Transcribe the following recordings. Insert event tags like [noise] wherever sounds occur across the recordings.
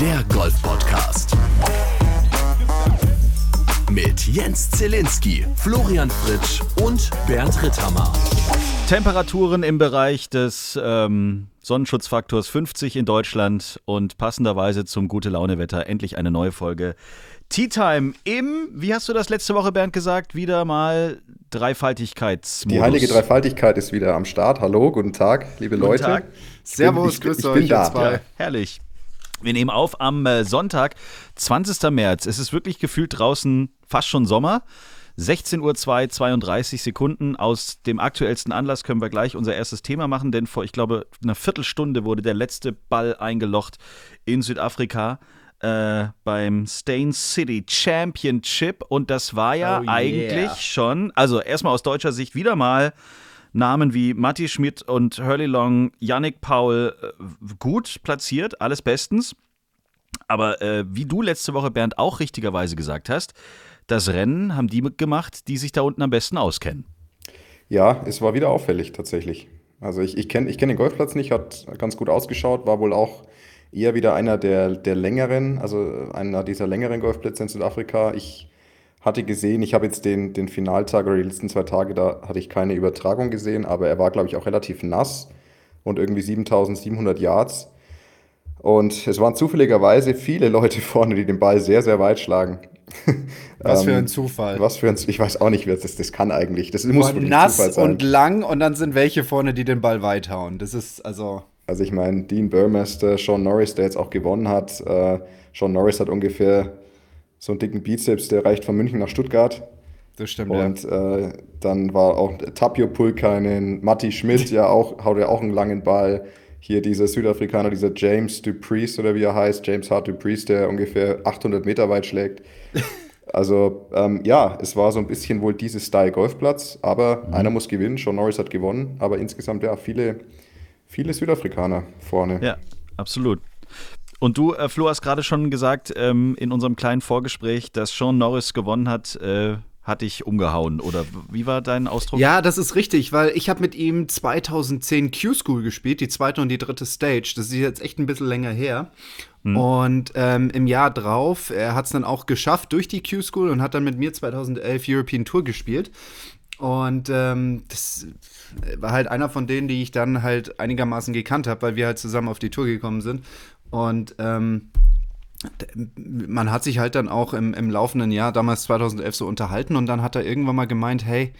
der Golf-Podcast. Mit Jens Zielinski, Florian Fritsch und Bernd Ritthammer. Temperaturen im Bereich des ähm, Sonnenschutzfaktors 50 in Deutschland und passenderweise zum Gute-Laune-Wetter endlich eine neue Folge Tea Time im, wie hast du das letzte Woche, Bernd, gesagt, wieder mal Dreifaltigkeitsmodus. Die heilige Dreifaltigkeit ist wieder am Start. Hallo, guten Tag, liebe guten Leute. Tag. Servus, ich, grüß ich euch. bin da. Ja, herrlich. Wir nehmen auf am äh, Sonntag, 20. März. Es ist wirklich gefühlt draußen fast schon Sommer. 16 Uhr 2, 32 Sekunden. Aus dem aktuellsten Anlass können wir gleich unser erstes Thema machen, denn vor, ich glaube, einer Viertelstunde wurde der letzte Ball eingelocht in Südafrika äh, beim Stain City Championship. Und das war ja Oh yeah. eigentlich schon, also erstmal aus deutscher Sicht wieder mal Namen wie Matti Schmidt und Hurley Long, Yannick Paul äh, gut platziert, alles bestens. Aber äh, wie du letzte Woche, Bernd, auch richtigerweise gesagt hast, das Rennen haben die gemacht, die sich da unten am besten auskennen. Ja, es war wieder auffällig tatsächlich. Also ich, ich kenne ich kenn den Golfplatz nicht, hat ganz gut ausgeschaut, war wohl auch eher wieder einer der, der längeren, also einer dieser längeren Golfplätze in Südafrika. Ich hatte gesehen, ich habe jetzt den, den Finaltag oder die letzten zwei Tage, da hatte ich keine Übertragung gesehen, aber er war, glaube ich, auch relativ nass und irgendwie 7700 Yards. Und es waren zufälligerweise viele Leute [laughs] vorne, die den Ball sehr, sehr weit schlagen. [laughs] Was für Ähm, ein Zufall. Was für ein, ich weiß auch nicht, das, das kann eigentlich. Das muss wirklich Zufall nass sein. und lang und dann sind welche vorne, die den Ball weit hauen. Das ist also. Also ich meine, Dean Burmester, Sean Norris, der jetzt auch gewonnen hat. Äh, Sean Norris hat ungefähr so einen dicken Bizeps, der reicht von München nach Stuttgart. Das stimmt, Und äh, dann war auch Tapio Pulkainen, Matti Schmidt, ja auch, haut ja auch einen langen Ball. Hier dieser Südafrikaner, dieser James Dupriest oder wie er heißt, James Hart Dupriest, der ungefähr 800 Meter weit schlägt. [laughs] Also ähm, ja, es war so ein bisschen wohl dieses Style Golfplatz, aber Mhm. einer muss gewinnen. Sean Norris hat gewonnen, aber insgesamt ja viele, viele Südafrikaner vorne. Ja, absolut. Und du, äh, Flo, hast gerade schon gesagt ähm, in unserem kleinen Vorgespräch, dass Sean Norris gewonnen hat, äh, hat dich umgehauen. Oder wie war dein Ausdruck? Ja, das ist richtig, weil ich habe mit ihm 2010 Q-School gespielt, die zweite und die dritte Stage. Das ist jetzt echt ein bisschen länger her. Und ähm, im Jahr drauf, er hat es dann auch geschafft durch die Q-School und hat dann mit mir 2011 European Tour gespielt. Und ähm, das war halt einer von denen, die ich dann halt einigermaßen gekannt habe, weil wir halt zusammen auf die Tour gekommen sind. Und ähm, man hat sich halt dann auch im, im laufenden Jahr, damals 2011, so unterhalten und dann hat er irgendwann mal gemeint, hey,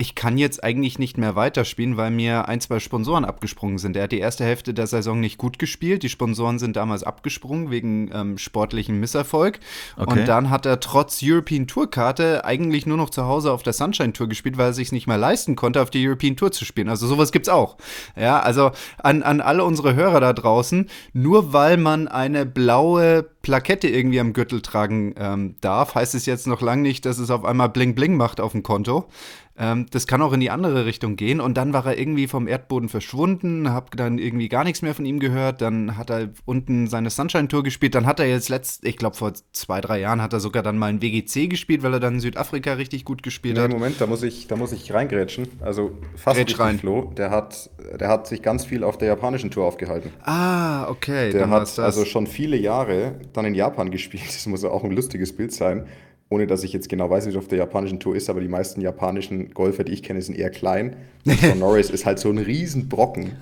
ich kann jetzt eigentlich nicht mehr weiterspielen, weil mir ein, zwei Sponsoren abgesprungen sind. Er hat die erste Hälfte der Saison nicht gut gespielt. Die Sponsoren sind damals abgesprungen wegen ähm, sportlichem Misserfolg. Okay. Und dann hat er trotz European Tour Karte eigentlich nur noch zu Hause auf der Sunshine Tour gespielt, weil er sich nicht mehr leisten konnte, auf die European Tour zu spielen. Also sowas gibt's auch. Ja, also an, an alle unsere Hörer da draußen, nur weil man eine blaue Plakette irgendwie am Gürtel tragen ähm, darf, heißt es jetzt noch lange nicht, dass es auf einmal Bling Bling macht auf dem Konto. Ähm, das kann auch in die andere Richtung gehen. Und dann war er irgendwie vom Erdboden verschwunden, hab dann irgendwie gar nichts mehr von ihm gehört. Dann hat er unten seine Sunshine-Tour gespielt. Dann hat er jetzt letzt, ich glaube vor zwei, drei Jahren hat er sogar dann mal ein WGC gespielt, weil er dann in Südafrika richtig gut gespielt Nee, hat. Moment, da muss ich, da muss ich reingrätschen. Also fast Grätsch rein. Flo. Der hat, der hat sich ganz viel auf der japanischen Tour aufgehalten. Ah, okay. Der hat also schon viele Jahre dann in Japan gespielt. Das muss ja auch ein lustiges Bild sein. Ohne dass ich jetzt genau weiß, wie es auf der japanischen Tour ist, aber die meisten japanischen Golfer, die ich kenne, sind eher klein. [laughs] Und Sean Norris ist halt so ein Riesenbrocken.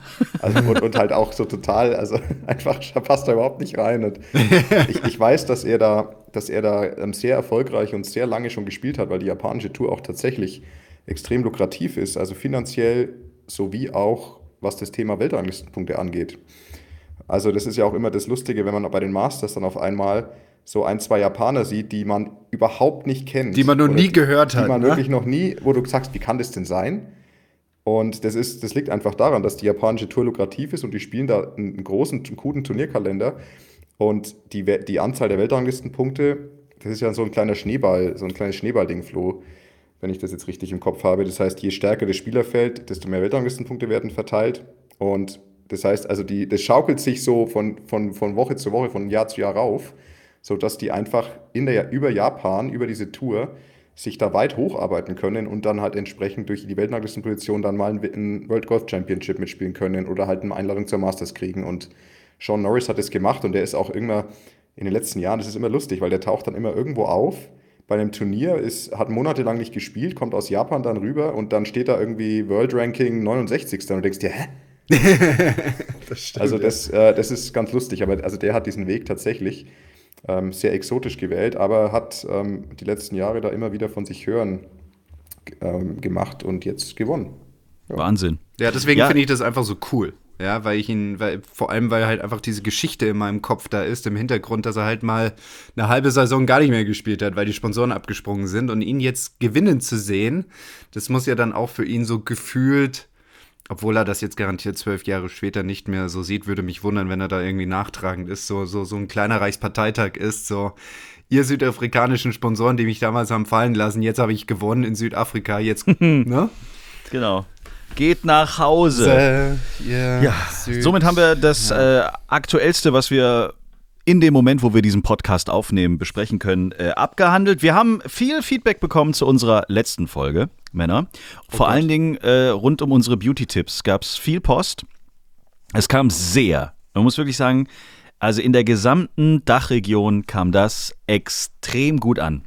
Also, und, und halt auch so total, also [laughs] einfach passt da überhaupt nicht rein. Und ich, ich weiß, dass er da, dass er da ähm, sehr erfolgreich und sehr lange schon gespielt hat, weil die japanische Tour auch tatsächlich extrem lukrativ ist. Also finanziell sowie auch, was das Thema Weltranglistenpunkte angeht. Also das ist ja auch immer das Lustige, wenn man bei den Masters dann auf einmal so ein, zwei Japaner sieht, die man überhaupt nicht kennt. Die man noch nie gehört die hat, man ne? wirklich noch nie, wo du sagst, wie kann das denn sein? Und das, ist, das liegt einfach daran, dass die japanische Tour lukrativ ist und die spielen da einen großen, einen guten Turnierkalender. Und die, die Anzahl der Weltranglistenpunkte, das ist ja so ein kleiner Schneeball, so ein kleines Schneeballding, Flo, wenn ich das jetzt richtig im Kopf habe. Das heißt, je stärker das Spielerfeld, desto mehr Weltranglistenpunkte werden verteilt. Und das heißt, also die, das schaukelt sich so von, von, von Woche zu Woche, von Jahr zu Jahr rauf, sodass die einfach in der, über Japan, über diese Tour, sich da weit hocharbeiten können und dann halt entsprechend durch die Weltranglistenposition dann mal ein, ein World Golf Championship mitspielen können oder halt eine Einladung zur Masters kriegen. Und Sean Norris hat es gemacht und der ist auch immer in den letzten Jahren, das ist immer lustig, weil der taucht dann immer irgendwo auf bei einem Turnier, ist, hat monatelang nicht gespielt, kommt aus Japan dann rüber und dann steht da irgendwie World Ranking 69. Und du denkst dir, hä? [laughs] das stimmt, also das, äh, das ist ganz lustig, aber also der hat diesen Weg tatsächlich ähm, sehr exotisch gewählt, aber hat ähm, die letzten Jahre da immer wieder von sich hören ähm, gemacht und jetzt gewonnen. Ja. Wahnsinn. Ja, deswegen ja. finde ich das einfach so cool. Ja, weil ich ihn, weil, vor allem, weil halt einfach diese Geschichte in meinem Kopf da ist, im Hintergrund, dass er halt mal eine halbe Saison gar nicht mehr gespielt hat, weil die Sponsoren abgesprungen sind und ihn jetzt gewinnen zu sehen, das muss ja dann auch für ihn so gefühlt, obwohl er das jetzt garantiert zwölf Jahre später nicht mehr so sieht, würde mich wundern, wenn er da irgendwie nachtragend ist, so, so, so ein kleiner Reichsparteitag ist, so, ihr südafrikanischen Sponsoren, die mich damals haben fallen lassen, jetzt habe ich gewonnen in Südafrika, jetzt, [laughs] ne? Genau geht nach Hause. Yeah, ja, süß. somit haben wir das ja. äh, Aktuellste, was wir in dem Moment, wo wir diesen Podcast aufnehmen, besprechen können, äh, abgehandelt. Wir haben viel Feedback bekommen zu unserer letzten Folge, Männer. Oh Vor Gott. allen Dingen äh, rund um unsere Beauty-Tipps gab es viel Post. Es kam sehr, man muss wirklich sagen, also in der gesamten Dachregion kam das extrem gut an.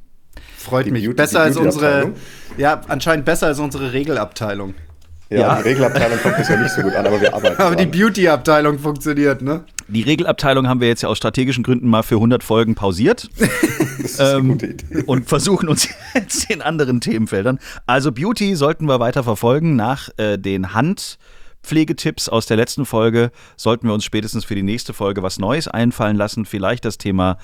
Freut die mich. Beauty, besser als unsere, ja, anscheinend besser als unsere Regelabteilung. Ja, ja. die Regelabteilung kommt bisher nicht so gut an, aber wir arbeiten. [laughs] aber dran. die Beauty-Abteilung funktioniert, ne? Die Regelabteilung haben wir jetzt ja aus strategischen Gründen mal für 100 Folgen pausiert. [laughs] das ist eine [laughs] ähm, gute Idee. Und versuchen uns jetzt in anderen Themenfeldern. Also Beauty sollten wir weiter verfolgen. Nach äh, den Handpflegetipps aus der letzten Folge sollten wir uns spätestens für die nächste Folge was Neues einfallen lassen. Vielleicht das Thema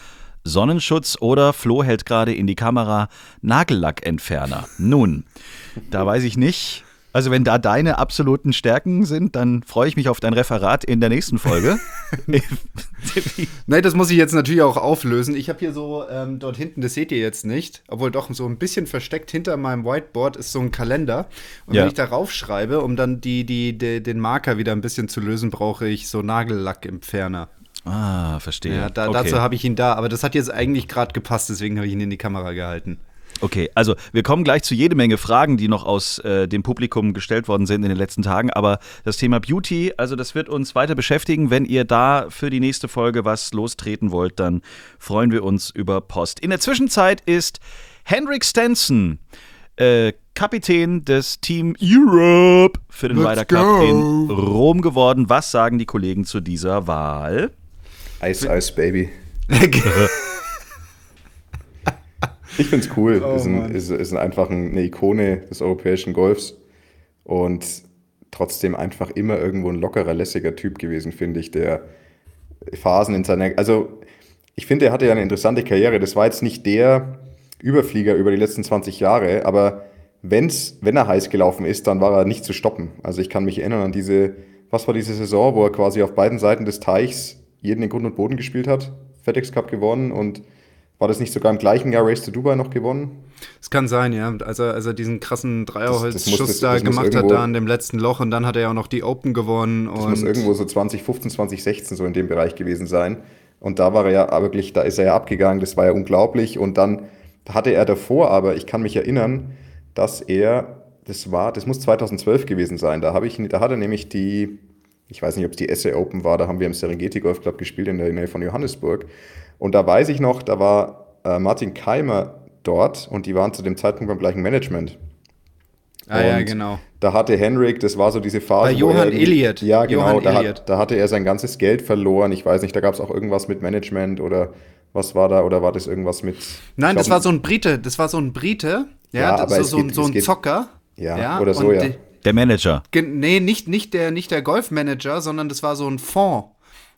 Sonnenschutz oder Flo hält gerade in die Kamera Nagellackentferner. Nun, da weiß ich nicht also wenn da deine absoluten Stärken sind, dann freue ich mich auf dein Referat in der nächsten Folge. [laughs] [laughs] Nein, das muss ich jetzt natürlich auch auflösen. Ich habe hier so ähm, dort hinten, das seht ihr jetzt nicht, obwohl doch so ein bisschen versteckt hinter meinem Whiteboard ist so ein Kalender. Und ja. wenn ich darauf schreibe, um dann die, die, die, den Marker wieder ein bisschen zu lösen, brauche ich so Nagellackentferner. Ah, verstehe. Ja, da, okay. dazu habe ich ihn da, aber das hat jetzt eigentlich gerade gepasst, deswegen habe ich ihn in die Kamera gehalten. Okay, also wir kommen gleich zu jede Menge Fragen, die noch aus äh, dem Publikum gestellt worden sind in den letzten Tagen. Aber das Thema Beauty, also das wird uns weiter beschäftigen. Wenn ihr da für die nächste Folge was lostreten wollt, dann freuen wir uns über Post. In der Zwischenzeit ist Henrik Stenson, äh, Kapitän des Team Europe für den Ryder Cup in Rom geworden. Was sagen die Kollegen zu dieser Wahl? Ice, Ice, Baby. [laughs] Ich finde es cool. Oh, ist, ein, ist, ist einfach eine Ikone des europäischen Golfs und trotzdem einfach immer irgendwo ein lockerer, lässiger Typ gewesen, finde ich, der Phasen in seiner. Also, ich finde, er hatte ja eine interessante Karriere. Das war jetzt nicht der Überflieger über die letzten 20 Jahre, aber wenn's, wenn er heiß gelaufen ist, dann war er nicht zu stoppen. Also, ich kann mich erinnern an diese, was war diese Saison, wo er quasi auf beiden Seiten des Teichs jeden in Grund und Boden gespielt hat, FedEx Cup gewonnen und war das nicht sogar im gleichen Jahr Race to Dubai noch gewonnen? Es kann sein, ja. Als er, als er diesen krassen Dreierholzschuss da gemacht hat, da an dem letzten Loch und dann hat er ja auch noch die Open gewonnen. Das muss irgendwo so 2015, 2016 so in dem Bereich gewesen sein. Und da war er ja wirklich, da ist er ja abgegangen, das war ja unglaublich. Und dann hatte er davor, aber ich kann mich erinnern, dass er, das war, das muss 2012 gewesen sein, da, habe ich, da hat er nämlich die, ich weiß nicht, ob es die SA Open war, da haben wir im Serengeti Golf Club gespielt in der Nähe von Johannesburg. Und da weiß ich noch, da war äh, Martin Keimer dort und die waren zu dem Zeitpunkt beim gleichen Management. Ah und ja, genau. Da hatte Henrik, das war so diese Phase. Bei Johann Elliott. Ja, genau. Da, hat, da, hatte er sein ganzes Geld verloren. Ich weiß nicht, da gab es auch irgendwas mit Management oder was war da? Oder war das irgendwas mit. Nein, glaub, das war so ein Brite. Das war so ein Brite. Ja, ja aber so, geht, so ein Zocker. Ja, ja, oder so, ja. Der Manager. Nee, nicht, nicht der, nicht der Golfmanager, sondern das war so ein Fonds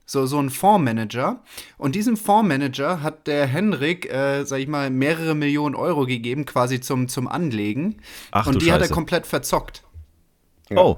so, so ein Fondsmanager. Und diesem Fondsmanager hat der Henrik, äh, sag ich mal, mehrere Millionen Euro gegeben, quasi zum, zum Anlegen. Ach, und die Scheiße. hat er komplett verzockt. Ja. Oh.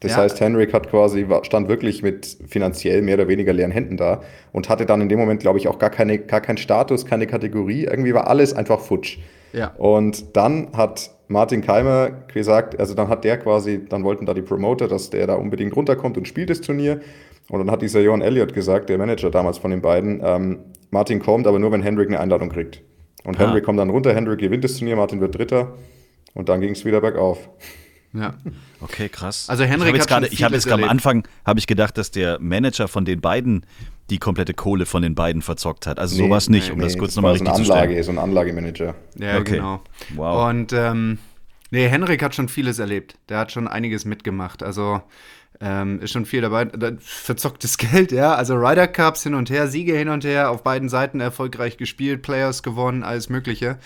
Das ja. heißt, Henrik hat quasi, stand wirklich mit finanziell mehr oder weniger leeren Händen da und hatte dann in dem Moment, glaube ich, auch gar, keine, gar keinen Status, keine Kategorie. Irgendwie war alles einfach futsch. Ja. Und dann hat Martin Keimer gesagt, also dann hat der quasi, dann wollten da die Promoter, dass der da unbedingt runterkommt und spielt das Turnier. Und dann hat dieser Johan Elliott gesagt, der Manager damals von den beiden, ähm, Martin kommt, aber nur wenn Hendrik eine Einladung kriegt. Und ah. Hendrik kommt dann runter, Hendrik gewinnt das Turnier, Martin wird Dritter und dann ging es wieder bergauf. Ja. [laughs] Okay, krass. Also Henrik ich habe jetzt gerade, ich habe vieles jetzt gerade am. Anfang habe ich gedacht, dass der Manager von den beiden die komplette Kohle von den beiden verzockt hat. Also sowas nicht, um das kurz war nochmal so richtig eine zu stellen. Anlage, so ein Anlagemanager. Ja, Okay. genau. Wow. Und ähm, nee, Henrik hat schon vieles erlebt. Der hat schon einiges mitgemacht. Also ähm, ist schon viel dabei. Da- Verzocktes [laughs] Geld, ja. Also Ryder Cups hin und her, Siege hin und her, auf beiden Seiten erfolgreich gespielt, Players gewonnen, alles Mögliche.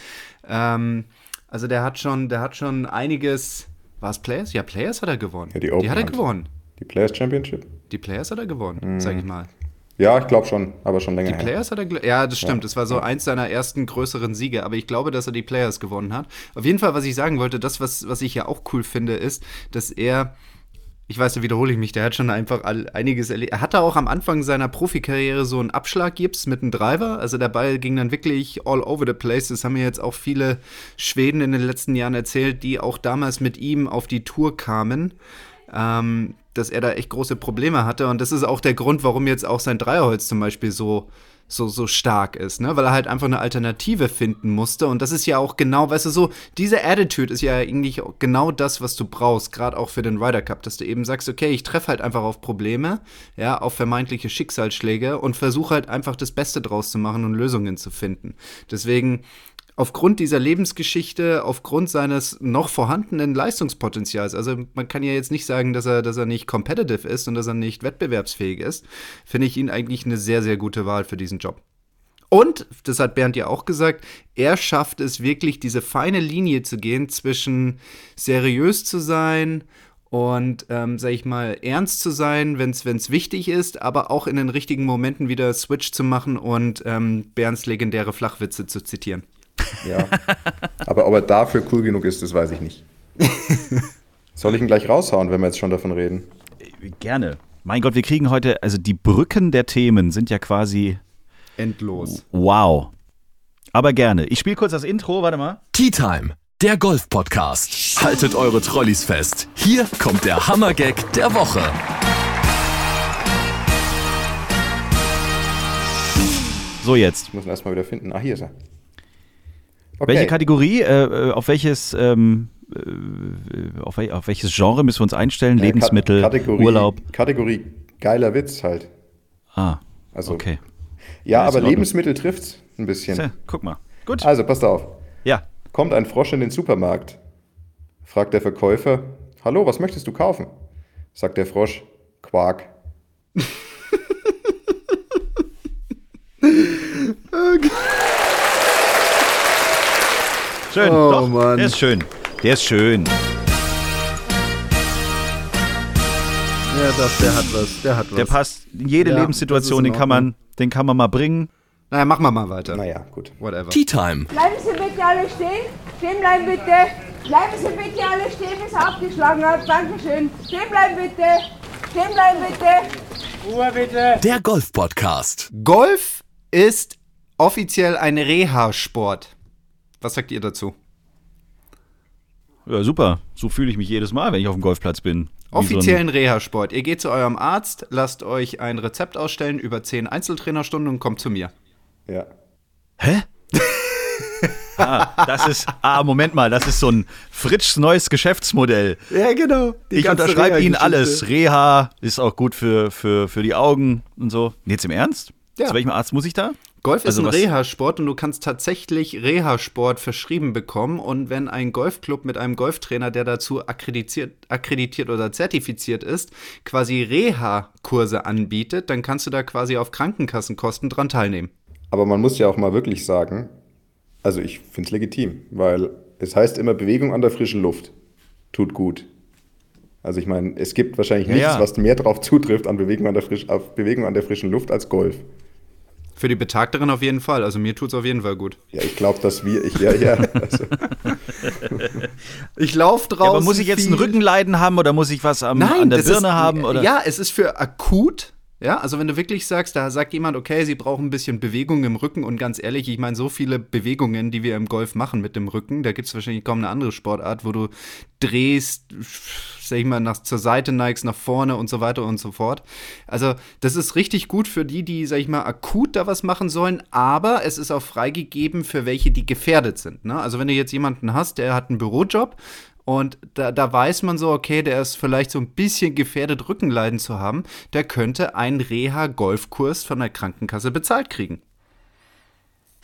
Ähm, also der hat schon, der hat schon einiges. War es Players? Ja, Players hat er gewonnen. Ja, die Open hat er halt. gewonnen. Die Players Championship? Die Players hat er gewonnen, sag ich mal. Ja, ich glaube schon, aber schon länger Die Players hat er, ja, das stimmt. Das war so eins seiner ersten größeren Siege. Aber ich glaube, dass er die Players gewonnen hat. Auf jeden Fall, was ich sagen wollte, das, was, was ich ja auch cool finde, ist, dass er, ich weiß, da wiederhole ich mich, der hat schon einfach all, einiges erlebt. Er hatte auch am Anfang seiner Profikarriere so einen Abschlaggips mit einem Driver. Also der Ball ging dann wirklich all over the place. Das haben mir jetzt auch viele Schweden in den letzten Jahren erzählt, die auch damals mit ihm auf die Tour kamen ähm, dass er da echt große Probleme hatte. Und das ist auch der Grund, warum jetzt auch sein Dreierholz zum Beispiel so, so, so stark ist, ne? Weil er halt einfach eine Alternative finden musste. Und das ist ja auch genau, weißt du, so, diese Attitude ist ja eigentlich genau das, was du brauchst, gerade auch für den Ryder Cup, dass du eben sagst, okay, ich treffe halt einfach auf Probleme, ja, auf vermeintliche Schicksalsschläge und versuche halt einfach das Beste draus zu machen und Lösungen zu finden. Deswegen aufgrund dieser Lebensgeschichte, aufgrund seines noch vorhandenen Leistungspotenzials, also man kann ja jetzt nicht sagen, dass er, dass er nicht competitive ist und dass er nicht wettbewerbsfähig ist, finde ich ihn eigentlich eine sehr, sehr gute Wahl für diesen Job. Und, das hat Bernd ja auch gesagt, er schafft es wirklich, diese feine Linie zu gehen zwischen seriös zu sein und, ähm, sag ich mal, ernst zu sein, wenn es wichtig ist, aber auch in den richtigen Momenten wieder Switch zu machen und ähm, Bernds legendäre Flachwitze zu zitieren. Ja. aber ob er dafür cool genug ist, das weiß ich nicht. Soll ich ihn gleich raushauen, wenn wir jetzt schon davon reden? Gerne. Mein Gott, wir kriegen heute, also die Brücken der Themen sind ja quasi Endlos. wow. Aber gerne. Ich spiele kurz das Intro, warte mal. Tea Time, der Golf-Podcast. Haltet eure Trolleys fest. Hier kommt der Hammergag der Woche. So jetzt. Ich muss ihn erstmal wieder finden. Ah, hier ist er. Okay. Welche Kategorie, äh, äh, auf welches, ähm, äh, auf, wel auf welches Genre müssen wir uns einstellen? Äh, Lebensmittel, Ka- Kategorie, Urlaub. Kategorie geiler Witz halt. Ah, Also, okay. Ja, Ja, aber. Lebensmittel trifft's ein bisschen. Tja, guck mal. Gut. Also, passt auf. Ja. Kommt ein Frosch in den Supermarkt. Fragt der Verkäufer: Hallo, was möchtest du kaufen? Sagt der Frosch: Quark. [laughs] Schön. Oh, Doch, Mann. Der ist schön. Der ist schön. Ja, doch, der hat was. Der hat was. Der passt in jede Ja, Lebenssituation, das den kann man, den kann man mal bringen. Naja, machen wir mal weiter. Naja, gut. Whatever. Tea Time, Bleiben Sie bitte alle stehen. Stehen bleiben bitte. Bleiben Sie bitte alle stehen, bis er abgeschlagen hat. Dankeschön. Stehen bleiben bitte. Stehen bleiben bitte. der Golf-Podcast. Golf ist offiziell ein Reha-Sport. Was sagt ihr dazu? Ja, super. So fühle ich mich jedes Mal, wenn ich auf dem Golfplatz bin. Wie Offiziell ein Reha-Sport. Ihr geht zu eurem Arzt, lasst euch ein Rezept ausstellen über 10 Einzeltrainerstunden und kommt zu mir. Ja. So Hä? [laughs] ah, das ist. Ah, Moment mal, das ist so ein Fritschs neues Geschäftsmodell. Ja, genau. ich unterschreibe Ihnen alles. Reha ist auch gut für, für, für die Augen und so. Jetzt im Ernst? Ja. Zu welchem Arzt muss ich da? Golf ist Also ein was- Reha-Sport und du kannst tatsächlich Reha-Sport verschrieben bekommen. Und wenn ein Golfclub mit einem Golftrainer, der dazu akkreditiert, akkreditiert oder zertifiziert ist, quasi Reha-Kurse anbietet, dann kannst du da quasi auf Krankenkassenkosten dran teilnehmen. Aber man muss ja auch mal wirklich sagen, also ich finde es legitim, weil es heißt immer Bewegung an der frischen Luft tut gut. Also ich meine, es gibt wahrscheinlich nichts, ja. was mehr drauf zutrifft an Bewegung an, der frisch, auf Bewegung an der frischen Luft als Golf. Für die Betagteren auf jeden Fall. Also mir tut's auf jeden Fall gut. Ja, ich glaube, dass wir, ich, ja, ja, also, [laughs] Ich laufe draußen. Ja, aber muss ich jetzt ein Rückenleiden haben oder muss ich was am, Nein, an der Birne ist, haben? Oder? Ja, es ist für akut. Ja, also wenn du wirklich sagst, da sagt jemand, okay, sie brauchen ein bisschen Bewegung im Rücken und ganz ehrlich, ich meine, so viele Bewegungen, die wir im Golf machen mit dem Rücken, da gibt es wahrscheinlich kaum eine andere Sportart, wo du drehst, sag ich mal, nach, zur Seite neigst, nach vorne und so weiter und so fort. Also das ist richtig gut für die, die, sag ich mal, akut da was machen sollen, aber es ist auch freigegeben für welche, die gefährdet sind. Ne? Also wenn du jetzt jemanden hast, der hat einen Bürojob Und da, da weiß man so, okay, der ist vielleicht so ein bisschen gefährdet, Rückenleiden zu haben. Der könnte einen Reha-Golfkurs von der Krankenkasse bezahlt kriegen.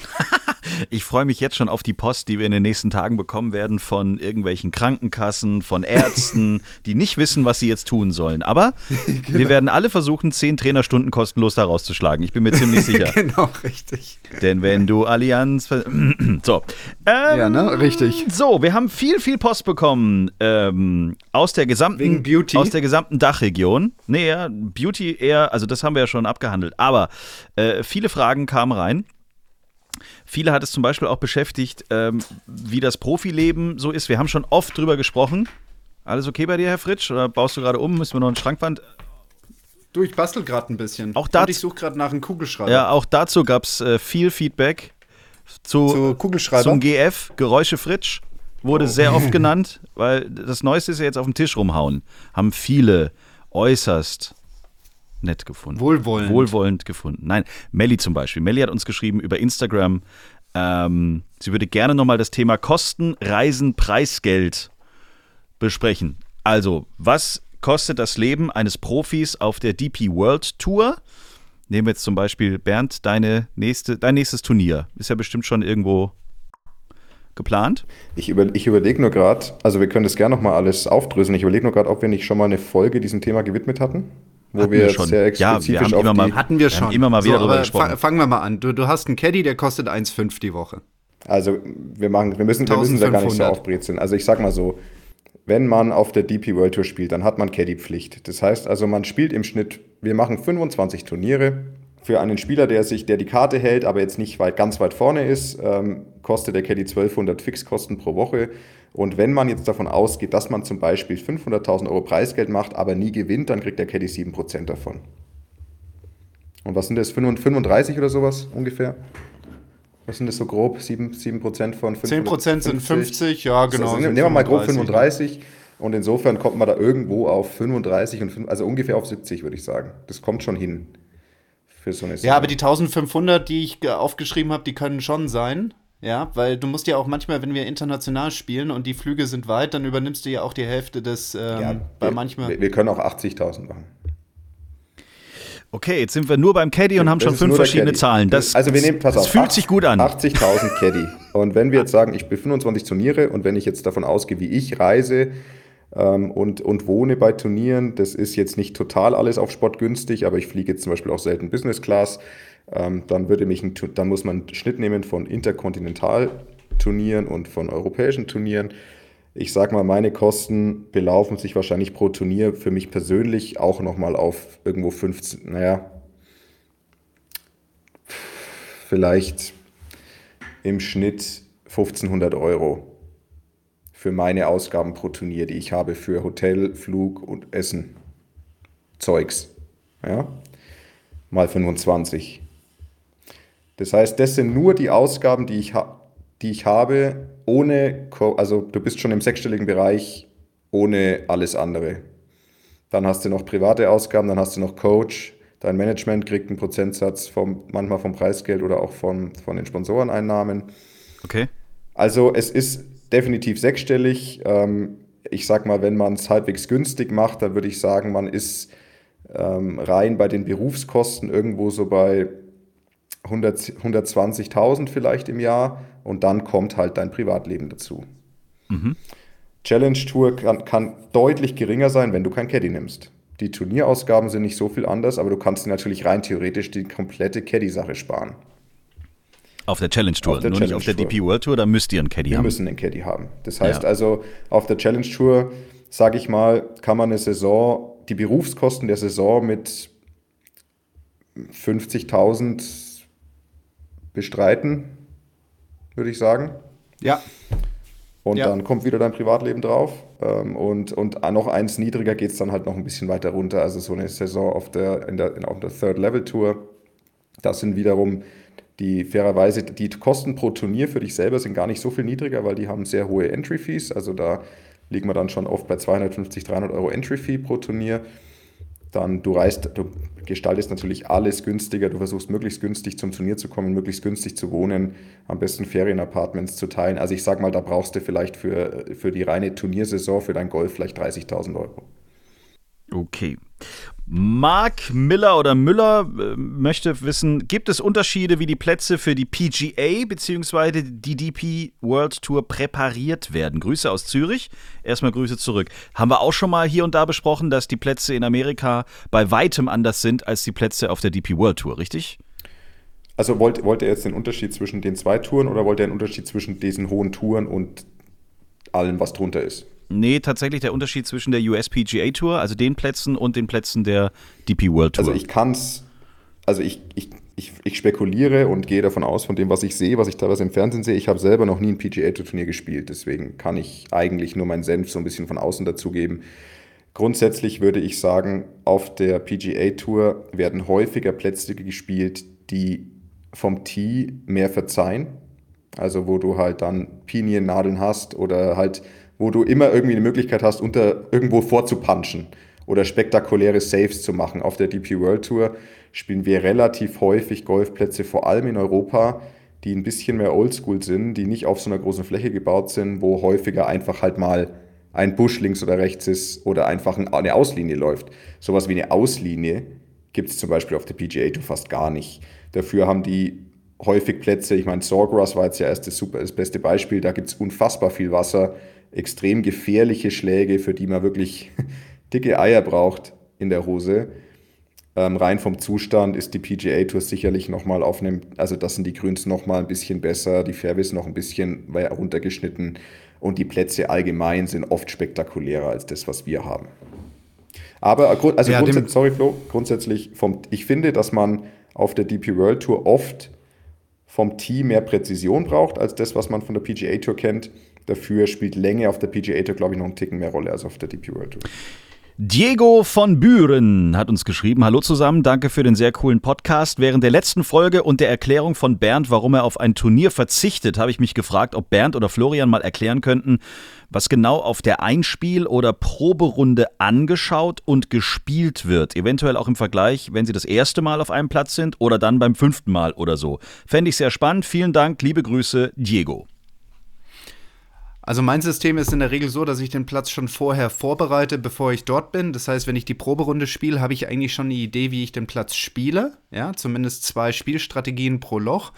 [laughs] Ich freue mich jetzt schon auf die Post, die wir in den nächsten Tagen bekommen werden von irgendwelchen Krankenkassen, von Ärzten, [laughs] die nicht wissen, was sie jetzt tun sollen. Aber [laughs] genau. wir werden alle versuchen, zehn Trainerstunden kostenlos da rauszuschlagen. Ich bin mir ziemlich sicher. genau, richtig. Denn wenn du Allianz. [clears throat] so. Ähm, ja, ne? Richtig. So, wir haben viel, viel Post bekommen ähm, aus der gesamten. Wegen Beauty. Aus der gesamten Dachregion. Nee, ja, Beauty eher, also das haben wir ja schon abgehandelt. Aber äh, viele Fragen kamen rein. Viele hat es zum Beispiel auch beschäftigt, ähm, wie das Profileben so ist. Wir haben schon oft drüber gesprochen. Alles okay bei dir, Herr Fritsch? Oder baust du gerade um? Müssen wir noch eine Schrankwand? Du, ich bastel gerade ein bisschen. Auch dazu, Und ich suche gerade nach einem Kugelschreiber. Ja, auch dazu gab es äh, viel Feedback zu, zu Kugelschreiber. zum GF. Geräusche Fritsch wurde oh. sehr oft [laughs] genannt, weil das Neueste ist ja jetzt auf dem Tisch rumhauen. Haben viele äußerst nett gefunden. Wohlwollend. Wohlwollend gefunden. Nein, Melli zum Beispiel. Melli hat uns geschrieben über Instagram, ähm, sie würde gerne nochmal das Thema Kosten, Reisen, Preisgeld besprechen. Also, was kostet das Leben eines Profis auf der DP World Tour? Nehmen wir jetzt zum Beispiel, Bernd, deine nächste, dein nächstes Turnier. Ist ja bestimmt schon irgendwo geplant? Ich, über, ich überlege nur gerade, also wir können das gerne nochmal alles aufdröseln. Ich überlege nur gerade, ob wir nicht schon mal eine Folge diesem Thema gewidmet hatten wo hatten wir, wir schon. sehr ja, wir haben immer mal, hatten wir schon. immer mal wieder so, drüber gesprochen. Fangen wir mal an. Du, du hast einen Caddy, der kostet 1,5 die Woche. Also wir machen, wir müssen, wir müssen da gar nicht so aufbrezeln. Also ich sag mal so, wenn man auf der DP World Tour spielt, dann hat man Caddy-Pflicht. Das heißt also, man spielt im Schnitt, wir machen 25 Turniere. Für einen Spieler, der sich, der die Karte hält, aber jetzt nicht weit, ganz weit vorne ist, ähm, kostet der Caddy 1200 Fixkosten pro Woche. Und wenn man jetzt davon ausgeht, dass man zum Beispiel 500.000 Euro Preisgeld macht, aber nie gewinnt, dann kriegt der Caddy 7% davon. Und was sind das, 35 oder sowas ungefähr? Was sind das so grob? 7%, 7 von 550? 10% sind 50, ja genau. Also, nehmen wir mal grob 35 und insofern kommt man da irgendwo auf 35 und 5, also ungefähr auf 70 würde ich sagen. Das kommt schon hin. Für so eine ja, aber die 1500, die ich aufgeschrieben habe, die können schon sein. Ja, weil du musst ja auch manchmal, wenn wir international spielen und die Flüge sind weit, dann übernimmst du ja auch die Hälfte des, ähm, ja, bei wir, manchmal. Wir können auch 80.000 machen. Okay, jetzt sind wir nur beim Caddy und haben schon fünf verschiedene Caddy. Zahlen. Das, also wir nehmen, pass das auf, fühlt 80, sich gut an. 80.000 [laughs] Caddy. Und wenn wir jetzt sagen, ich bin 25 Turniere und wenn ich jetzt davon ausgehe, wie ich reise ähm, und, und wohne bei Turnieren, das ist jetzt nicht total alles auf Sport günstig, aber ich fliege jetzt zum Beispiel auch selten Business Class dann, würde mich ein, dann muss man einen Schnitt nehmen von Interkontinentalturnieren und von europäischen Turnieren. Ich sage mal, meine Kosten belaufen sich wahrscheinlich pro Turnier für mich persönlich auch nochmal auf irgendwo 15, naja, vielleicht im Schnitt 1500 Euro für meine Ausgaben pro Turnier, die ich habe für Hotel, Flug und Essen. Zeugs. Ja? Mal 25. Das heißt, das sind nur die Ausgaben, die ich, ha die ich habe, ohne, Co also du bist schon im sechsstelligen Bereich, ohne alles andere. Dann hast du noch private Ausgaben, dann hast du noch Coach, dein Management kriegt einen Prozentsatz vom, manchmal vom Preisgeld oder auch von, von den Sponsoreneinnahmen. Okay. Also es ist definitiv sechsstellig. Ähm, ich sag mal, wenn man es halbwegs günstig macht, dann würde ich sagen, man ist ähm, rein bei den Berufskosten irgendwo so bei 120.000 vielleicht im Jahr und dann kommt halt dein Privatleben dazu. Mhm. Challenge Tour kann, kann, deutlich geringer sein, wenn du kein Caddy nimmst. Die Turnierausgaben sind nicht so viel anders, aber du kannst dir natürlich rein theoretisch die komplette Caddy-Sache sparen. Auf der Challenge Tour, der nur Challenge nicht auf der DP World Tour, da müsst ihr einen Caddy Wir haben. Wir müssen einen Caddy haben. Das heißt ja. also, auf der Challenge Tour, sage ich mal, kann man eine Saison, die Berufskosten der Saison mit 50.000 bestreiten, würde ich sagen. Ja. Und ja. dann kommt wieder dein Privatleben drauf. Ähm, und, und noch eins niedriger geht es dann halt noch ein bisschen weiter runter. Also so eine Saison auf der, in der, auf der Third Level Tour. Das sind wiederum die fairerweise, die Kosten pro Turnier für dich selber sind gar nicht so viel niedriger, weil die haben sehr hohe Entry Fees. Also da liegen wir dann schon oft bei 250, 300 Euro Entry Fee pro Turnier. Dann du reist, du gestaltest natürlich alles günstiger, du versuchst möglichst günstig zum Turnier zu kommen, möglichst günstig zu wohnen, am besten Ferienapartments zu teilen. Also ich sag mal, da brauchst du vielleicht für, für die reine Turniersaison, für dein Golf vielleicht 30.000 Euro. Okay. Mark Miller oder Müller äh, möchte wissen, gibt es Unterschiede, wie die Plätze für die PGA bzw. die DP World Tour präpariert werden? Grüße aus Zürich. Erstmal Grüße zurück. Haben wir auch schon mal hier und da besprochen, dass die Plätze in Amerika bei weitem anders sind als die Plätze auf der DP World Tour, richtig? Also wollt, wollt ihr jetzt den Unterschied zwischen den zwei Touren oder wollt ihr einen Unterschied zwischen diesen hohen Touren und allem, was drunter ist? Nee, tatsächlich der Unterschied zwischen der USPGA Tour, also den Plätzen, und den Plätzen der DP World Tour. Also ich kann es, also ich, ich, ich, ich, spekuliere und gehe davon aus, von dem, was ich sehe, was ich teilweise im Fernsehen sehe. Ich habe selber noch nie ein PGA Tour Turnier gespielt, deswegen kann ich eigentlich nur meinen Senf so ein bisschen von außen dazugeben. Grundsätzlich würde ich sagen, auf der PGA Tour werden häufiger Plätze gespielt, die vom Tee mehr verzeihen. Also wo du halt dann Piniennadeln hast oder halt wo du immer irgendwie eine Möglichkeit hast, unter irgendwo vorzupunchen oder spektakuläre Saves zu machen. Auf der DP World Tour spielen wir relativ häufig Golfplätze, vor allem in Europa, die ein bisschen mehr Oldschool sind, die nicht auf so einer großen Fläche gebaut sind, wo häufiger einfach halt mal ein Busch links oder rechts ist oder einfach eine Auslinie läuft. Sowas wie eine Auslinie gibt es zum Beispiel auf der PGA Tour fast gar nicht. Dafür haben die häufig Plätze, ich meine, Sawgrass war jetzt ja erst das, super, das beste Beispiel, da gibt es unfassbar viel Wasser extrem gefährliche Schläge, für die man wirklich [laughs] dicke Eier braucht in der Hose. Ähm, rein vom Zustand ist die PGA Tour sicherlich nochmal auf einem, also das sind die Grüns nochmal ein bisschen besser, die Fairways noch ein bisschen runtergeschnitten und die Plätze allgemein sind oft spektakulärer als das, was wir haben. Aber also ja, sorry Flo, grundsätzlich vom, ich finde, dass man auf der DP World Tour oft vom Tee mehr Präzision braucht als das, was man von der PGA Tour kennt. Dafür spielt Länge auf der PGA Tour, glaube ich, noch einen Ticken mehr Rolle als auf der DP World Tour. Diego von Büren hat uns geschrieben. Hallo zusammen, danke für den sehr coolen Podcast. Während der letzten Folge und der Erklärung von Bernd, warum er auf ein Turnier verzichtet, habe ich mich gefragt, ob Bernd oder Florian mal erklären könnten, was genau auf der Einspiel- oder Proberunde angeschaut und gespielt wird. Eventuell auch im Vergleich, wenn sie das erste Mal auf einem Platz sind oder dann beim fünften Mal oder so. Fände ich sehr spannend. Vielen Dank, liebe Grüße, Diego. Also mein System ist in der Regel so, dass ich den Platz schon vorher vorbereite, bevor ich dort bin. Das heißt, wenn ich die Proberunde spiele, habe ich eigentlich schon eine Idee, wie ich den Platz spiele. Ja, zumindest zwei Spielstrategien pro Loch.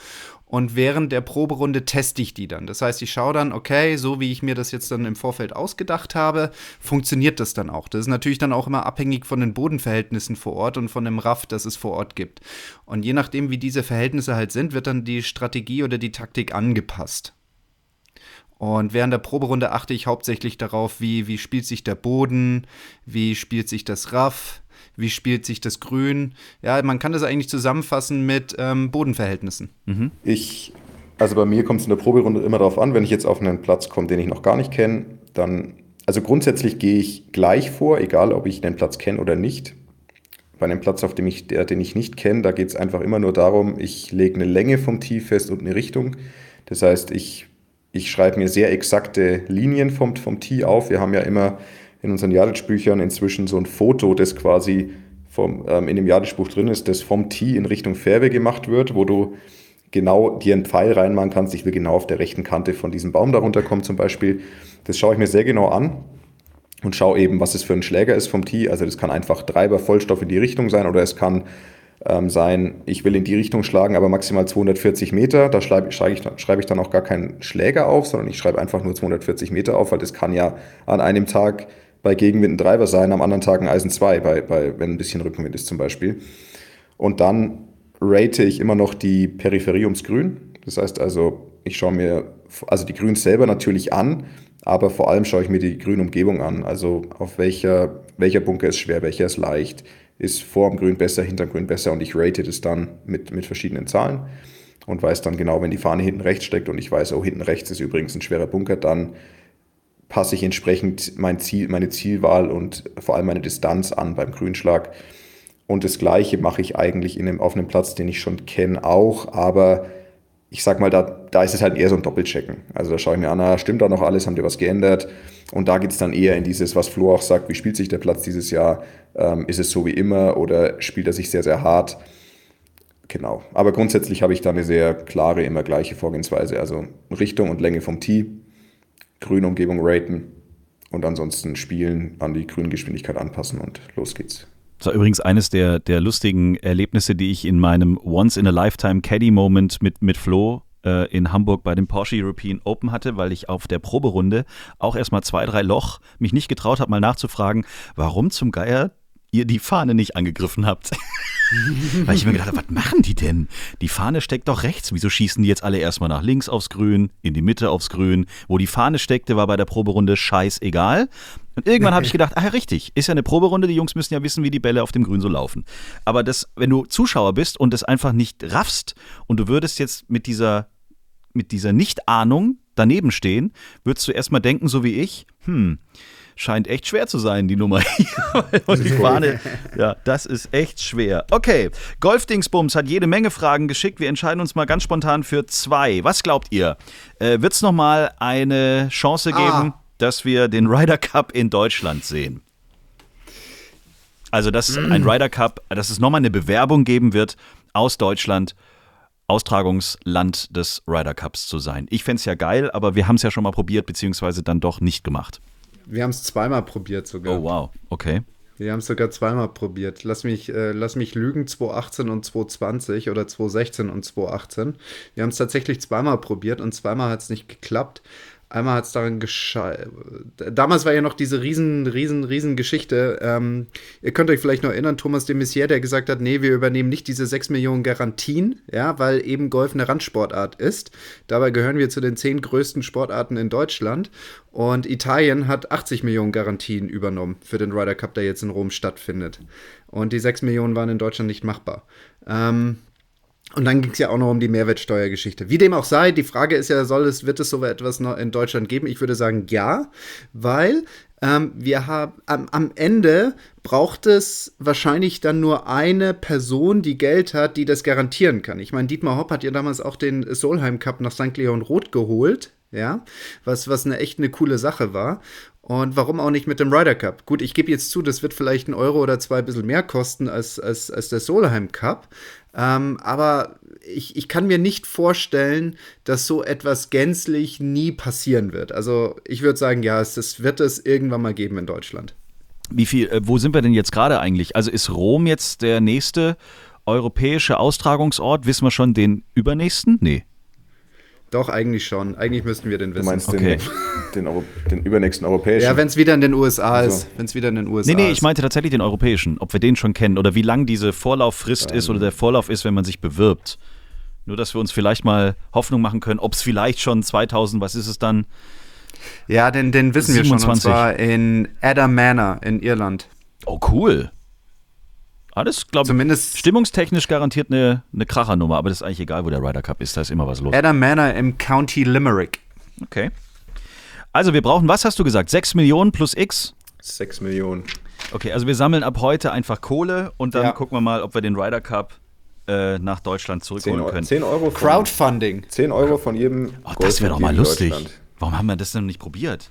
Und während der Proberunde teste ich die dann. Das heißt, ich schaue dann, okay, so wie ich mir das jetzt dann im Vorfeld ausgedacht habe, funktioniert das dann auch. Das ist natürlich dann auch immer abhängig von den Bodenverhältnissen vor Ort und von dem Raff, das es vor Ort gibt. Und je nachdem, wie diese Verhältnisse halt sind, wird dann die Strategie oder die Taktik angepasst. Und während der Proberunde achte ich hauptsächlich darauf, wie, wie spielt sich der Boden, wie spielt sich das Raff, wie spielt sich das Grün. Ja, man kann das eigentlich zusammenfassen mit ähm, Bodenverhältnissen. Mhm. Ich, also bei mir kommt es in der Proberunde immer darauf an, wenn ich jetzt auf einen Platz komme, den ich noch gar nicht kenne, dann, also grundsätzlich gehe ich gleich vor, egal ob ich den Platz kenne oder nicht. Bei einem Platz, auf dem ich, der, den ich nicht kenne, da geht es einfach immer nur darum, ich lege eine Länge vom Tee fest und eine Richtung. Das heißt, ich ich schreibe mir sehr exakte Linien vom, vom Tee auf. Wir haben ja immer in unseren Jadic-Büchern inzwischen so ein Foto, das quasi vom, ähm, in dem Jadic-Buch drin ist, das vom Tee in Richtung Färbe gemacht wird, wo du genau dir einen Pfeil reinmachen kannst. Ich will genau auf der rechten Kante von diesem Baum darunter kommen zum Beispiel. Das schaue ich mir sehr genau an und schaue eben, was es für ein Schläger ist vom Tee. Also das kann einfach Treiber, Vollstoff in die Richtung sein oder es kann ähm, sein, ich will in die Richtung schlagen, aber maximal 240 Meter. Da schreibe, ich, schreibe ich dann auch gar keinen Schläger auf, sondern ich schreibe einfach nur 240 Meter auf, weil das kann ja an einem Tag bei Gegenwind ein Treiber sein, am anderen Tag ein Eisen 2, bei, bei, wenn ein bisschen Rückenwind ist zum Beispiel. Und dann rate ich immer noch die Peripherie ums Grün. Das heißt also, ich schaue mir also die Grüns selber natürlich an, aber vor allem schaue ich mir die Grünumgebung an. Also auf welcher, welcher Bunker ist schwer, welcher ist leicht, ist vor dem Grün besser, hinter dem Grün besser und ich rate das dann mit, mit verschiedenen Zahlen und weiß dann genau, wenn die Fahne hinten rechts steckt und ich weiß, oh, hinten rechts ist übrigens ein schwerer Bunker, dann passe ich entsprechend mein Ziel, meine Zielwahl und vor allem meine Distanz an beim Grünschlag. Und das Gleiche mache ich eigentlich in einem, auf einem Platz, den ich schon kenne, auch, aber ich sag mal, da, da ist es halt eher so ein Doppelchecken. Also da schaue ich mir an, ah, stimmt da noch alles, haben die was geändert? Und da geht es dann eher in dieses, was Flo auch sagt, wie spielt sich der Platz dieses Jahr? Ähm, ist es so wie immer oder spielt er sich sehr, sehr hart? Genau. Aber grundsätzlich habe ich da eine sehr klare, immer gleiche Vorgehensweise. Also Richtung und Länge vom Tee, grüne Umgebung raten und ansonsten spielen, an die Grüngeschwindigkeit anpassen und los geht's. Das war übrigens eines der, der lustigen Erlebnisse, die ich in meinem Once-in-a-Lifetime Caddy-Moment mit, mit Flo äh, in Hamburg bei dem Porsche European Open hatte, weil ich auf der Proberunde auch erstmal zwei, drei Loch mich nicht getraut habe, mal nachzufragen, warum zum Geier ihr die Fahne nicht angegriffen habt. [laughs] Weil ich mir gedacht habe, was machen die denn? Die Fahne steckt doch rechts. Wieso schießen die jetzt alle erstmal nach links aufs Grün, in die Mitte aufs Grün? Wo die Fahne steckte, war bei der Proberunde scheißegal. Und irgendwann habe ich gedacht, ah ja, richtig, ist ja eine Proberunde, die Jungs müssen ja wissen, wie die Bälle auf dem Grün so laufen. Aber das, wenn du Zuschauer bist und es einfach nicht raffst und du würdest jetzt mit dieser, mit dieser Nicht-Ahnung daneben stehen, würdest du erstmal denken, so wie ich, hm, scheint echt schwer zu sein, die Nummer hier. [laughs] [laughs] Und die Fahne, ja, das ist echt schwer. Okay, Golfdingsbums hat jede Menge Fragen geschickt. Wir entscheiden uns mal ganz spontan für zwei. Was glaubt ihr? Äh, Wird es nochmal eine Chance geben, ah. dass wir den Ryder Cup in Deutschland sehen? Also, dass mm. ein Ryder Cup, dass es nochmal eine Bewerbung geben wird aus Deutschland. Austragungsland des Ryder Cups zu sein. Ich fände es ja geil, aber wir haben es ja schon mal probiert, beziehungsweise dann doch nicht gemacht. Wir haben es zweimal probiert sogar. Oh, wow. Okay. Wir haben es sogar zweimal probiert. Lass mich, äh, lass mich lügen, 2018 und 2020 oder 2016 und 2018. Wir haben es tatsächlich zweimal probiert und zweimal hat es nicht geklappt. Einmal hat es daran gescheitert. Damals war ja noch diese riesen, riesen, riesen Geschichte. Ähm, ihr könnt euch vielleicht noch erinnern, Thomas de Maizière, der gesagt hat, nee, wir übernehmen nicht diese 6 Millionen Garantien, ja, weil eben Golf eine Randsportart ist. Dabei gehören wir zu den 10 größten Sportarten in Deutschland. Und Italien hat 80 Millionen Garantien übernommen für den Ryder Cup, der jetzt in Rom stattfindet. Und die 6 Millionen waren in Deutschland nicht machbar. Ähm, und dann ging es ja auch noch um die Mehrwertsteuergeschichte. Wie dem auch sei, die Frage ist ja, soll es, wird es so etwas noch in Deutschland geben? Ich würde sagen ja, weil ähm, wir haben am, am, Ende braucht es wahrscheinlich dann nur eine Person, die Geld hat, die das garantieren kann. Ich meine, Dietmar Hopp hat ja damals auch den Solheim Cup nach St. Leon Roth geholt, ja, was, was eine echt eine coole Sache war. Und warum auch nicht mit dem Ryder Cup? Gut, ich gebe jetzt zu, das wird vielleicht ein Euro oder zwei ein bisschen mehr kosten als, als, als der Solheim Cup. Ähm, aber ich, ich kann mir nicht vorstellen, dass so etwas gänzlich nie passieren wird. Also ich würde sagen, ja, es, es wird es irgendwann mal geben in Deutschland. Wie viel, äh, wo sind wir denn jetzt gerade eigentlich? Also ist Rom jetzt der nächste europäische Austragungsort? Wissen wir schon den übernächsten? Nee. Doch, eigentlich schon. Eigentlich müssten wir den wissen. Du meinst okay. den, den, den, übernächsten europäischen? Ja, wenn es wieder in den USA also. ist. Wenn es wieder in den USA Nee, nee, ich meinte tatsächlich den europäischen. Ob wir den schon kennen oder wie lang diese Vorlauffrist ähm. ist oder der Vorlauf ist, wenn man sich bewirbt. Nur, dass wir uns vielleicht mal Hoffnung machen können, ob es vielleicht schon 2000, was ist es dann? Ja, den, den wissen 27. wir schon. Und zwar in Adam Manor in Irland. Oh, cool. Alles, glaube ich, stimmungstechnisch garantiert eine, eine Krachernummer, aber das ist eigentlich egal, wo der Ryder Cup ist, da ist immer was los. Adam Manor im County Limerick. Okay. Also wir brauchen, was hast du gesagt? 6 Millionen plus X? 6 Millionen. Okay, also wir sammeln ab heute einfach Kohle und dann ja. gucken wir mal, ob wir den Ryder Cup äh, nach Deutschland zurückholen 10 können. 10 Euro. Von, Crowdfunding. 10 Euro von jedem. Oh, das wäre doch mal lustig. Warum haben wir das denn nicht probiert?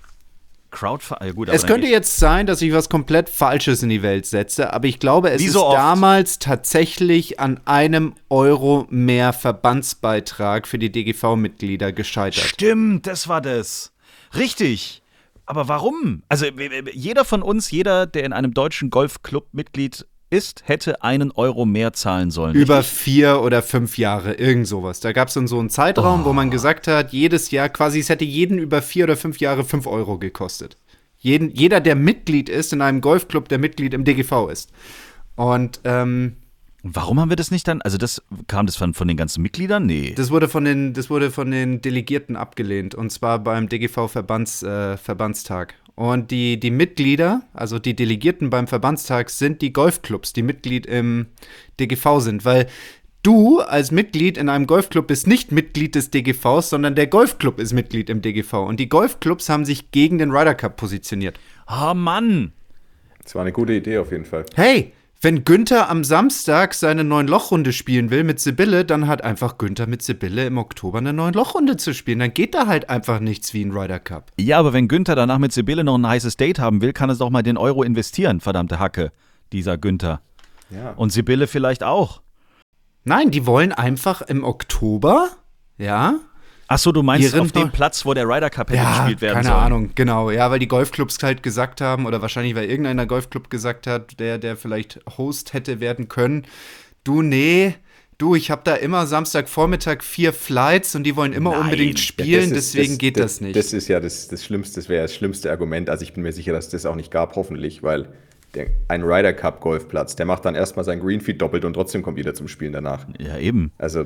Crowdfunding. Gut, es könnte jetzt sein, dass ich was komplett Falsches in die Welt setze, aber ich glaube, es so ist oft? damals tatsächlich an einem Euro mehr Verbandsbeitrag für die DGV-Mitglieder gescheitert. Stimmt, das war das. Richtig. Aber warum? Also jeder von uns, jeder, der in einem deutschen Golfclub Mitglied ist, hätte einen Euro mehr zahlen sollen. Über richtig? vier oder fünf Jahre, irgend sowas. Da gab es dann so einen Zeitraum, oh. wo man oh. gesagt hat, jedes Jahr quasi, es hätte jeden über vier oder fünf Jahre fünf Euro gekostet. Jeden, jeder, der Mitglied ist in einem Golfclub, der Mitglied im DGV ist. Und ähm, Warum haben wir das nicht dann? Also das kam das von, von den ganzen Mitgliedern? Nee. Das wurde von den, das wurde von den Delegierten abgelehnt und zwar beim DGV Verbands, äh, Verbandstag. Und die, die Mitglieder, also die Delegierten beim Verbandstag, sind die Golfclubs, die Mitglied im DGV sind, weil du als Mitglied in einem Golfclub bist nicht Mitglied des DGVs, sondern der Golfclub ist Mitglied im DGV. Und die Golfclubs haben sich gegen den Ryder Cup positioniert. Oh Mann! Das war eine gute Idee auf jeden Fall. Hey, Wenn Günther am Samstag seine neun Lochrunde spielen will mit Sibylle, dann hat einfach Günther mit Sibylle im Oktober eine neun Lochrunde zu spielen. Dann geht da halt einfach nichts wie ein Ryder Cup. Ja, aber wenn Günther danach mit Sibylle noch ein heißes Date haben will, kann er doch mal den Euro investieren, verdammte Hacke, dieser Günther. Ja. Und Sibylle vielleicht auch. Nein, die wollen einfach im Oktober, ja, Achso, du meinst auf dem Platz, wo der Ryder Cup hätte ja, gespielt werden keine sollen. Ahnung, genau, ja, weil die Golfclubs halt gesagt haben oder wahrscheinlich weil irgendeiner Golfclub gesagt hat, der der vielleicht Host hätte werden können, du nee, du, ich habe da immer Samstagvormittag vier Flights und die wollen immer Nein. unbedingt Ja, spielen, das ist- deswegen geht das, nicht. Das ist ja das, das Schlimmste, das wäre das schlimmste Argument. Also ich bin mir sicher, dass das auch nicht gab, hoffentlich, weil der, ein Ryder Cup Golfplatz, der macht dann erstmal sein Greenfeed doppelt und trotzdem kommt wieder zum Spielen danach. Ja, eben. Also,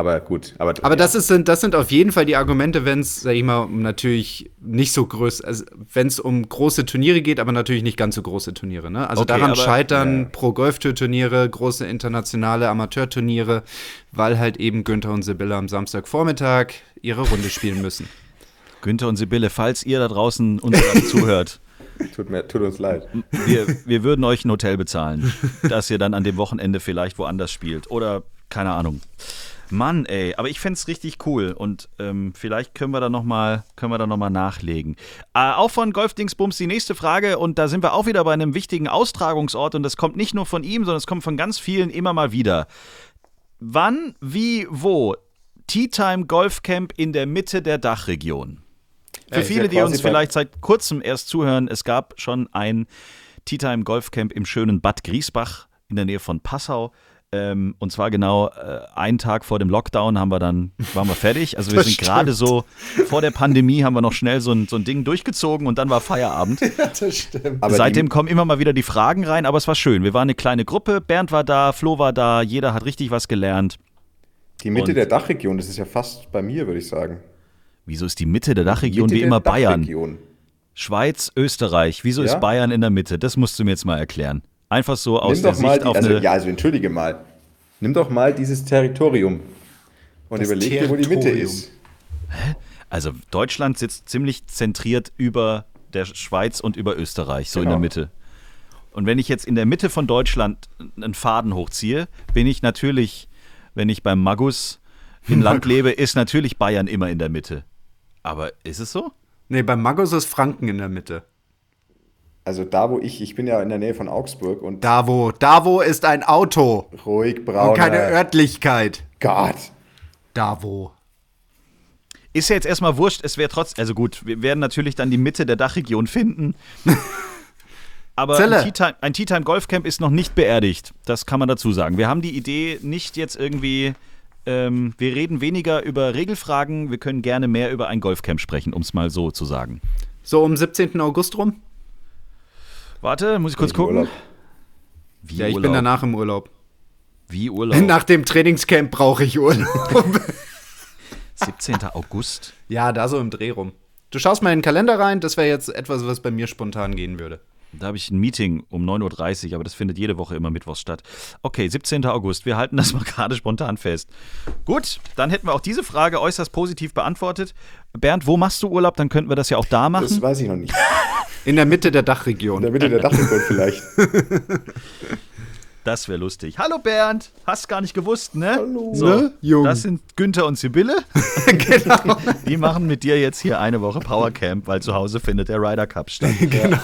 aber gut. Aber, Aber das, ist, sind, das sind auf jeden Fall die Argumente, wenn es, sag ich mal, um natürlich nicht so groß, also wenn es um große Turniere geht, aber natürlich nicht ganz so große Turniere. Ne? Also Okay, daran aber- scheitern ja. Pro-Golf-Tour-Turniere, große internationale Amateurturniere, weil halt eben Günther und Sibylle am Samstagvormittag ihre Runde [laughs] spielen müssen. Günther und Sibylle, falls ihr da draußen uns zuhört, [laughs] tut, mir, tut uns leid. wir, wir würden euch ein Hotel bezahlen, dass ihr dann an dem Wochenende vielleicht woanders spielt. Oder keine Ahnung. Mann, ey, aber ich fände es richtig cool und ähm, vielleicht können wir da nochmal noch mal nachlegen. Äh, auch von Golfdingsbums die nächste Frage und da sind wir auch wieder bei einem wichtigen Austragungsort und das kommt nicht nur von ihm, sondern es kommt von ganz vielen immer mal wieder. Wann, wie, wo? Tea Time Golf Camp in der Mitte der Dachregion. Für Ja, viele, die uns vielleicht seit kurzem erst zuhören, es gab schon ein Tea Time Golf Camp im schönen Bad Griesbach in der Nähe von Passau. Ähm, und zwar genau äh, einen Tag vor dem Lockdown haben wir dann, waren wir fertig. Also wir Das [laughs] sind gerade so, vor der Pandemie haben wir noch schnell so ein, so ein Ding durchgezogen und dann war Feierabend. [laughs] das stimmt. Aber Seitdem kommen immer mal wieder die Fragen rein, aber es war schön. Wir waren eine kleine Gruppe, Bernd war da, Flo war da, jeder hat richtig was gelernt. die Mitte und- der Dachregion, das ist ja fast bei mir, würde ich sagen. Wieso ist die Mitte der Dachregion Mitte wie immer Bayern? Dachregion. Schweiz, Österreich. Wieso Ja? ist Bayern in der Mitte? Das musst du mir jetzt mal erklären. Einfach so aus Nimm der doch mal, Sicht die, auf also, eine. ja, also entschuldige mal. Nimm doch mal dieses Territorium und Das überleg dir, wo die Mitte ist. Also Deutschland sitzt ziemlich zentriert über der Schweiz und über Österreich, so in Genau. der Mitte. Und wenn ich jetzt in der Mitte von Deutschland einen Faden hochziehe, bin ich natürlich, wenn ich beim Magus im [laughs] Land lebe, ist natürlich Bayern immer in der Mitte. Aber ist es so? Nee, beim Magos ist Franken in der Mitte. Also da, wo ich, ich bin ja in der Nähe von Augsburg und Davo, Davo ist ein Auto ruhig braun. und keine Örtlichkeit. Gott. Davo. Ist ja jetzt erstmal wurscht, es wäre trotzdem, also gut, wir werden natürlich dann die Mitte der Dachregion finden. [laughs] Aber Zelle. ein Tea Time- ein Tea Time Golf Camp ist noch nicht beerdigt. Das kann man dazu sagen. Wir haben die Idee nicht jetzt irgendwie, ähm, wir reden weniger über Regelfragen, wir können gerne mehr über ein Golfcamp sprechen, um es mal so zu sagen. So um 17. August rum? Warte, muss ich kurz gucken? Urlaub. Wie Ja, ich Urlaub? bin danach im Urlaub. Wie Urlaub? [laughs] Nach dem Trainingscamp brauche ich Urlaub. [laughs] 17. August. ja, da so im Dreh rum. Du schaust mal in den Kalender rein, das wäre jetzt etwas, was bei mir spontan gehen würde. Da habe ich ein Meeting um 9.30 Uhr, aber das findet jede Woche immer mittwochs statt. Okay, 17. August. Wir halten das mal [laughs] gerade spontan fest. Gut, dann hätten wir auch diese Frage äußerst positiv beantwortet. Bernd, wo machst du Urlaub? Dann könnten wir das ja auch da machen. Das weiß ich noch nicht. [laughs] In der Mitte der In der Dachregion. Mitte der Dachregion vielleicht. [laughs] Das wäre lustig. Hallo Bernd, hast gar nicht gewusst, ne? Hallo. So, Ne, Jung? Das sind Günther und Sibylle. genau. Die machen mit dir jetzt hier eine Woche Powercamp, weil zu Hause findet der Ryder Cup statt. genau.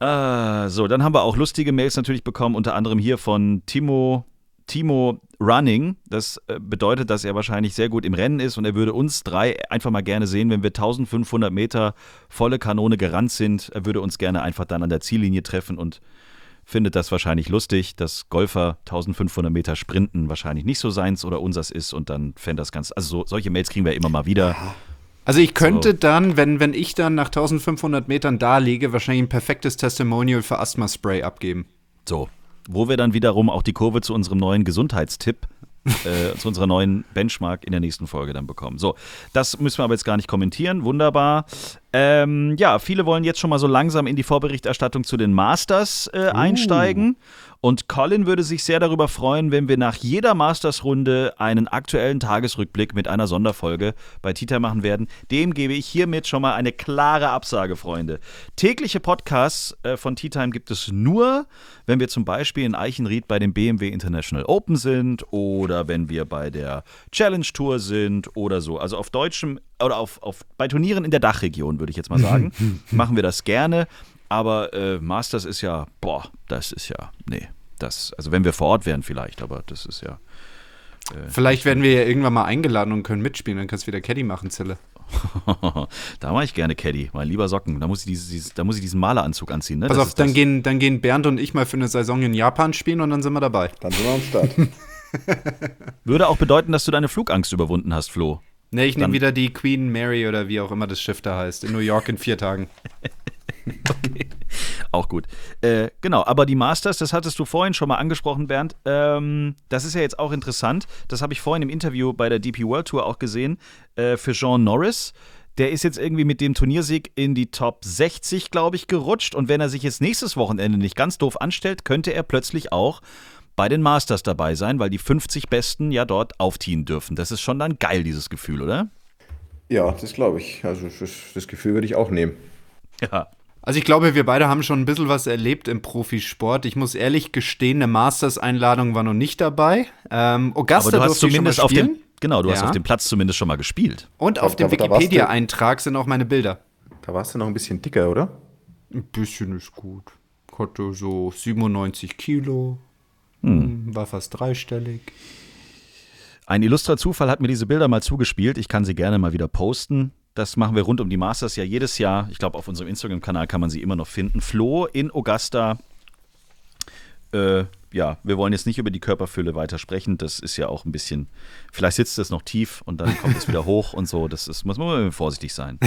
Ah, so, dann haben wir auch lustige Mails natürlich bekommen, unter anderem hier von Timo, Timo Running. Das äh, bedeutet, dass er wahrscheinlich sehr gut im Rennen ist und er würde uns drei einfach mal gerne sehen, wenn wir 1500 Meter volle Kanone gerannt sind. Er würde uns gerne einfach dann an der Ziellinie treffen und findet das wahrscheinlich lustig, dass Golfer 1500 Meter sprinten wahrscheinlich nicht so seins oder unsers ist und dann fände das ganz, also so, solche Mails kriegen wir immer mal wieder. Also ich könnte So. dann, wenn, wenn ich dann nach 1500 Metern da liege, wahrscheinlich ein perfektes Testimonial für Asthma-Spray abgeben. So, wo wir dann wiederum auch die Kurve zu unserem neuen Gesundheitstipp, [laughs] äh, zu unserer neuen Benchmark in der nächsten Folge dann bekommen. So, das müssen wir aber jetzt gar nicht kommentieren. Wunderbar. Ähm, ja, viele wollen jetzt schon mal so langsam in die Vorberichterstattung zu den Masters äh, Uh. Und Colin würde sich sehr darüber freuen, wenn wir nach jeder Masters-Runde einen aktuellen Tagesrückblick mit einer Sonderfolge bei Tita machen werden. Dem gebe ich hiermit schon mal eine klare Absage, Freunde. Tägliche Podcasts äh, von Tea Time gibt es nur, wenn wir zum Beispiel in Eichenried bei dem BMW International Open sind oder wenn wir bei der Challenge Tour sind oder so. Also auf deutschem oder auf, auf bei Turnieren in der Dachregion, würde ich jetzt mal sagen, [laughs] machen wir das gerne. Aber äh, Masters ist ja, boah, das ist ja, nee, das, also wenn wir vor Ort wären vielleicht, aber das ist ja. Vielleicht werden wir ja irgendwann mal eingeladen und können mitspielen, dann kannst du wieder Caddy machen, Zille. [laughs] da mache ich gerne Caddy, mein lieber Socken. Da muss ich, dieses, dieses, da muss ich diesen Maleranzug anziehen. Ne? Pass Das auf, dann gehen, dann gehen Bernd und ich mal für eine Saison in Japan spielen und dann sind wir dabei. Dann sind wir am Start. [laughs] Würde auch bedeuten, dass du deine Flugangst überwunden hast, Flo. Ne, ich nehme wieder die Queen Mary oder wie auch immer das Schiff da heißt, in New York in vier Tagen. [laughs] [laughs] Auch gut. Äh, genau, aber die Masters, das hattest du vorhin schon mal angesprochen, Bernd. Ähm, das ist ja jetzt auch interessant. Das habe ich vorhin im Interview bei der DP World Tour auch gesehen. Äh, für Jean Norris. Der ist jetzt irgendwie mit dem Turniersieg in die Top 60, glaube ich, gerutscht. Und wenn er sich jetzt nächstes Wochenende nicht ganz doof anstellt, könnte er plötzlich auch bei den Masters dabei sein, weil die 50 Besten ja dort aufziehen dürfen. Das ist schon dann geil, dieses Gefühl, oder? ja, das glaube ich. Also das Gefühl würde ich auch nehmen. Ja. Also ich glaube, wir beide haben schon ein bisschen was erlebt im Profisport. Ich muss ehrlich gestehen, eine Masters-Einladung war noch nicht dabei. Ähm, Augusta Aber du hast durfte ich schon mal zumindest auf spielen. dem, genau, du hast Ja. auf dem Platz zumindest schon mal gespielt. Und auf Da- dem Wikipedia-Eintrag sind auch meine Bilder. Da warst du noch ein bisschen dicker, oder? Ein bisschen ist gut. Hatte so 97 Kilo. Hm, War fast dreistellig. Ein illustrer Zufall hat mir diese Bilder mal zugespielt. Ich kann sie gerne mal wieder posten. Das machen wir rund um die Masters ja jedes Jahr. Ich glaube, auf unserem Instagram-Kanal kann man sie immer noch finden. Flo in Augusta. Äh, ja, wir wollen jetzt nicht über die Körperfülle weiter sprechen. Das ist ja auch ein bisschen. Vielleicht sitzt es noch tief und dann kommt es wieder [laughs] hoch und so. Das ist, muss man vorsichtig sein.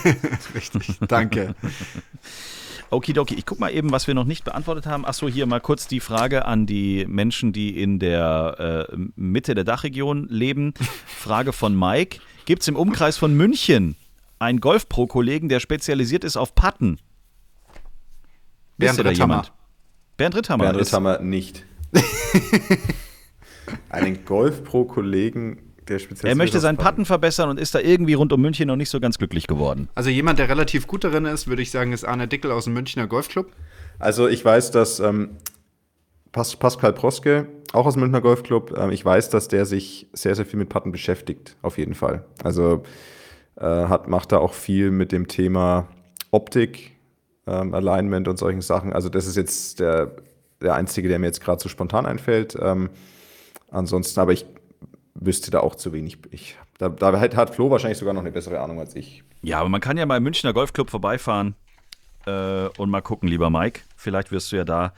[laughs] Richtig, danke. [laughs] Okidoki, ich guck mal eben, was wir noch nicht beantwortet haben. Achso, hier mal kurz die Frage an die Menschen, die in der äh, Mitte der Dachregion leben. Frage von Mike. Gibt es im Umkreis von München einen Golf-Pro-Kollegen, der spezialisiert ist auf Patten? Bernd Ritthammer. jemand? Bernd Ritthammer. Bernd ist- Ritthammer nicht. [laughs] Einen Golf-Pro-Kollegen, der speziell. er möchte seinen Patten verbessern und ist da irgendwie rund um München noch nicht so ganz glücklich geworden. Also jemand, der relativ gut darin ist, würde ich sagen, ist Arne Dickel aus dem Münchner Golfclub. Also ich weiß, dass ähm, Pas Pascal Proske, auch aus dem Münchner Golfclub, ähm, ich weiß, dass der sich sehr, sehr viel mit Patten beschäftigt, auf jeden Fall. Also äh, hat, macht da auch viel mit dem Thema Optik, ähm, Alignment und solchen Sachen. Also das ist jetzt der, der einzige, der mir jetzt gerade so spontan einfällt. Ähm, ansonsten, aber ich wüsste da auch zu wenig. Ich, da da hat, Flo wahrscheinlich sogar noch eine bessere Ahnung als ich. Ja, aber man kann ja mal im Münchner Golfclub vorbeifahren äh, und mal gucken, lieber Mike. Vielleicht wirst du ja da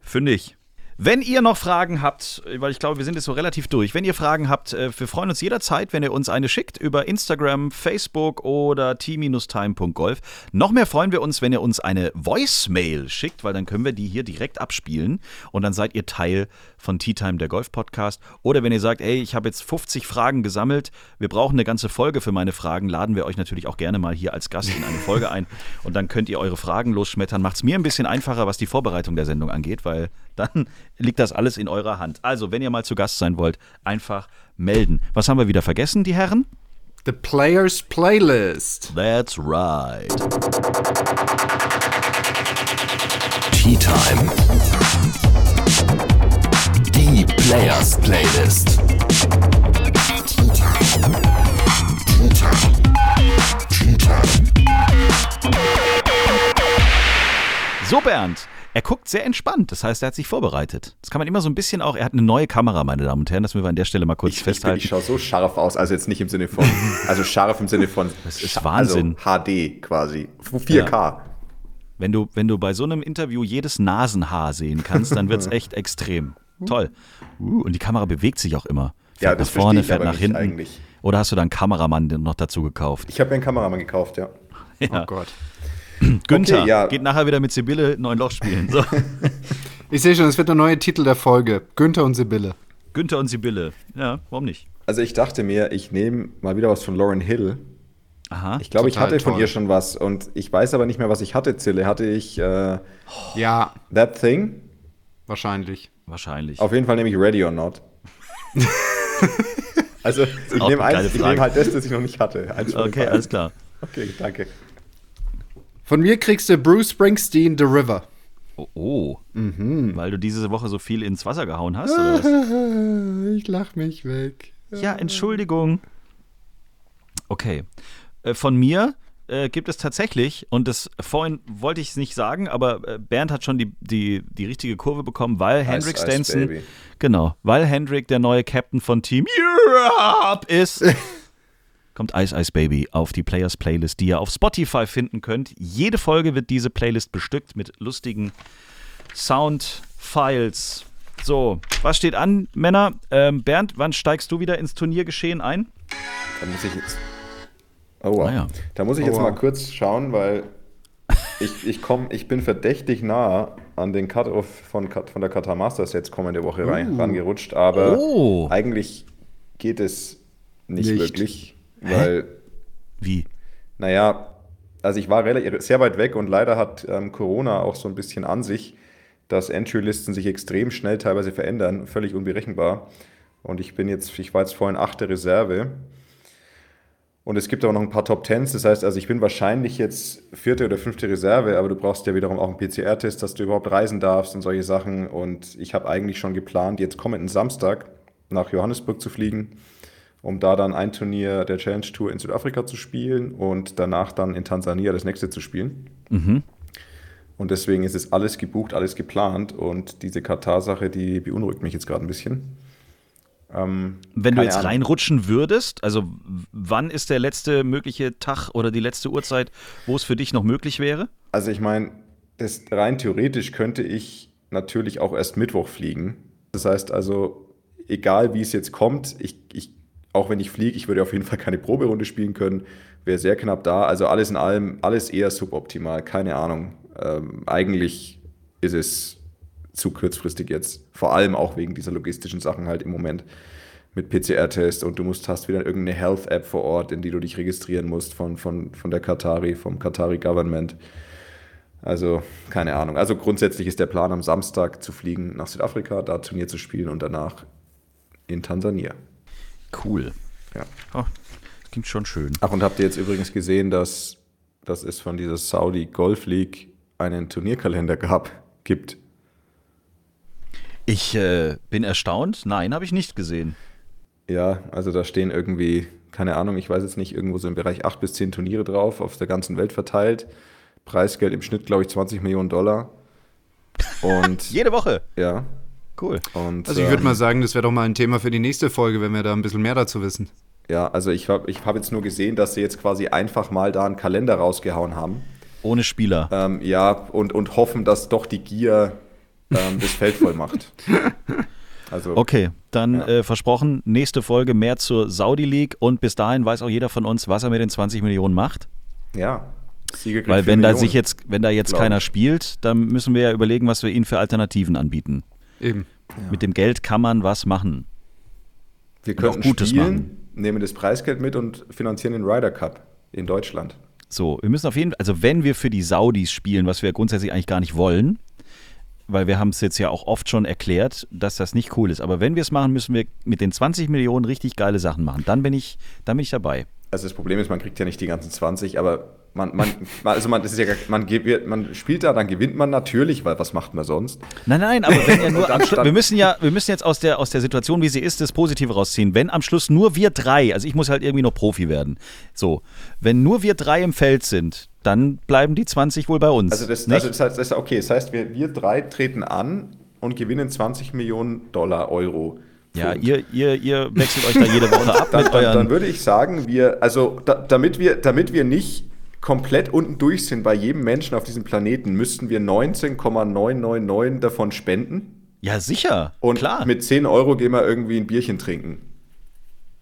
fündig. Wenn ihr noch Fragen habt, weil ich glaube, wir sind jetzt so relativ durch. Wenn ihr Fragen habt, äh, wir freuen uns jederzeit, wenn ihr uns eine schickt über Instagram, Facebook oder t-time.golf. Noch mehr freuen wir uns, wenn ihr uns eine Voicemail schickt, weil dann können wir die hier direkt abspielen und dann seid ihr Teil von Tea Time, der Golf-Podcast. Oder wenn ihr sagt, ey, ich habe jetzt 50 Fragen gesammelt, wir brauchen eine ganze Folge für meine Fragen, laden wir euch natürlich auch gerne mal hier als Gast in eine Folge ein und dann könnt ihr eure Fragen losschmettern. Macht es mir ein bisschen einfacher, was die Vorbereitung der Sendung angeht, weil dann liegt das alles in eurer Hand. Also, wenn ihr mal zu Gast sein wollt, einfach melden. Was haben wir wieder vergessen, die Herren? The Players Playlist. That's right. Tea Time. Die Players Playlist. So, Bernd. Er guckt sehr entspannt. Das heißt, er hat sich vorbereitet. Das kann man immer so ein bisschen auch. Er hat eine neue Kamera, meine Damen und Herren. Das müssen wir an der Stelle mal kurz Ich, ich, festhalten. ich schaue so scharf aus, also jetzt nicht im Sinne von, [laughs] also scharf im Sinne von Das ist scha- Wahnsinn. Also HD quasi. 4K. Wenn du, wenn du bei so einem Interview jedes Nasenhaar sehen kannst, dann wird es [laughs] echt extrem. Toll. Uh, und die Kamera bewegt sich auch immer. Fährt Ja, nach das vorne, ich fährt aber nach hinten. eigentlich. Oder hast du da einen Kameramann noch dazu gekauft? Ich habe mir einen Kameramann gekauft, ja. [laughs] Ja. Oh Gott. [clears throat] Günther Okay, ja. geht nachher wieder mit Sibylle neun Loch spielen. So. [laughs] Ich sehe schon, es wird der neue Titel der Folge. Günther und Sibylle. Günther und Sibylle. Ja, warum nicht? Also ich dachte mir, ich nehme mal wieder was von Lauren Hill. Aha. Ich glaube, ich hatte von toll. ihr schon was und ich weiß aber nicht mehr, was ich hatte, Zille. Hatte ich äh, Ja, That Thing? wahrscheinlich. Wahrscheinlich. Auf jeden Fall nehme ich Ready or Not. [laughs] also, ich nehme eins, ich Frage. nehme halt das, das ich noch nicht hatte. Eins okay, alles klar. Okay, danke. Von mir kriegst du Bruce Springsteen The River. Oh, oh. weil du diese Woche so viel ins Wasser gehauen hast, oder was? [laughs] Ich lach mich weg. Ja, Entschuldigung. Okay. Äh, Von mir äh, gibt es tatsächlich, und das vorhin wollte ich es nicht sagen, aber äh, Bernd hat schon die, die, die richtige Kurve bekommen, weil Hendrik Baby. genau, weil Hendrik der neue Captain von Team Europe ist, [laughs] kommt Ice Ice Baby auf die Players Playlist, die ihr auf Spotify finden könnt. Jede Folge wird diese Playlist bestückt mit lustigen Soundfiles. So, was steht an, Männer? Ähm, Bernd, wann steigst du wieder ins Turniergeschehen ein? Da muss ich jetzt. Oh, wow. Ah ja. Da muss ich Oh, jetzt wow. mal kurz schauen, weil ich, ich, komm, ich bin verdächtig nah an den Cut-Off von, von der Qatar Masters jetzt kommende Woche rein, rangerutscht, aber Oh. eigentlich geht es nicht, Nicht. wirklich, weil, Wie? naja, also ich war sehr weit weg und leider hat ähm, Corona auch so ein bisschen an sich, dass Entry-Listen sich extrem schnell teilweise verändern, völlig unberechenbar. Und ich bin jetzt, ich war jetzt vorhin achte Reserve. Und es gibt aber noch ein paar Top Tens. Das heißt, also ich bin wahrscheinlich jetzt vierte oder fünfte Reserve, aber du brauchst ja wiederum auch einen PCR-Test, dass du überhaupt reisen darfst und solche Sachen. Und ich habe eigentlich schon geplant, jetzt kommenden Samstag nach Johannesburg zu fliegen, um da dann ein Turnier der Challenge Tour in Südafrika zu spielen und danach dann in Tansania das nächste zu spielen. Und deswegen ist es alles gebucht, alles geplant. Und diese Katar-Sache, die beunruhigt mich jetzt gerade ein bisschen. Ähm, Wenn du jetzt Ahnung. reinrutschen würdest, also wann ist der letzte mögliche Tag oder die letzte Uhrzeit, wo es für dich noch möglich wäre? Also ich meine, das rein theoretisch könnte ich natürlich auch erst Mittwoch fliegen. Das heißt also, egal wie es jetzt kommt, ich, ich, auch wenn ich fliege, ich würde auf jeden Fall keine Proberunde spielen können, wäre sehr knapp da. Also alles in allem, alles eher suboptimal, keine Ahnung. Ähm, eigentlich ist es zu kurzfristig jetzt. Vor allem auch wegen dieser logistischen Sachen halt im Moment mit PCR-Test und du musst hast wieder irgendeine Health-App vor Ort, in die du dich registrieren musst von, von, von der Qatari, vom Qatari Government. Also, keine Ahnung. Also grundsätzlich ist der Plan, am Samstag zu fliegen nach Südafrika, da Turnier zu spielen und danach in Tansania. Cool. Ja. Oh, das klingt schon schön. Ach, und habt ihr jetzt übrigens gesehen, dass, dass es von dieser Saudi Golf League einen Turnierkalender gab, gibt? Ich äh, bin erstaunt. Nein, habe ich nicht gesehen. Ja, also da stehen irgendwie, keine Ahnung, ich weiß jetzt nicht, irgendwo so im Bereich 8 bis 10 Turniere drauf, auf der ganzen Welt verteilt. Preisgeld im Schnitt, glaube ich, 20 Millionen Dollar. [laughs] Und Jede Woche. ja, Cool. und Also ich würde ähm, mal sagen, das wäre doch mal ein Thema für die nächste Folge, wenn wir da ein bisschen mehr dazu wissen. Ja, also ich habe ich hab jetzt nur gesehen, dass sie jetzt quasi einfach mal da einen Kalender rausgehauen haben. Ohne Spieler. Ähm, ja, und, und hoffen, dass doch die Gier ähm, das Feld voll macht. [laughs] Also, Okay, dann Ja. äh, versprochen, nächste Folge mehr zur Saudi League und bis dahin weiß auch jeder von uns, was er mit den 20 Millionen macht. ja. Weil wenn da sich jetzt, wenn da jetzt keiner spielt, dann müssen wir ja überlegen, was wir ihnen für Alternativen anbieten. Eben. Mit dem Geld kann man was machen. Wir könnten Gutes spielen, machen. nehmen das Preisgeld mit und finanzieren den Ryder Cup in Deutschland. So, wir müssen auf jeden Fall, also wenn wir für die Saudis spielen, was wir grundsätzlich eigentlich gar nicht wollen, weil wir haben es jetzt ja auch oft schon erklärt, dass das nicht cool ist. Aber wenn wir es machen, müssen wir mit den 20 Millionen richtig geile Sachen machen. Dann bin ich, dann bin ich dabei. Also das Problem ist, man kriegt ja nicht die ganzen 20, aber man, man, also man, das ist ja, man, man spielt da, dann gewinnt man natürlich, weil was macht man sonst? Nein, nein, aber wenn ja [laughs] nur am Schluss, wir müssen ja, wir müssen jetzt aus der, aus der Situation, wie sie ist, das Positive rausziehen. Wenn am Schluss nur wir drei, also ich muss halt irgendwie noch Profi werden. So, wenn nur wir drei im Feld sind, dann bleiben die 20 wohl bei uns. Also das, also das heißt, das ist okay, das heißt, wir, wir drei treten an und gewinnen 20 Millionen Dollar, Euro. ja, ihr, ihr, ihr wechselt euch da jede Woche [laughs] ab dann, mit dann, dann würde ich sagen, wir, also da, damit, wir, damit wir nicht komplett unten durch sind bei jedem Menschen auf diesem Planeten, müssten wir 19,999 davon spenden. Ja, sicher. Und klar. mit 10 Euro gehen wir irgendwie ein Bierchen trinken.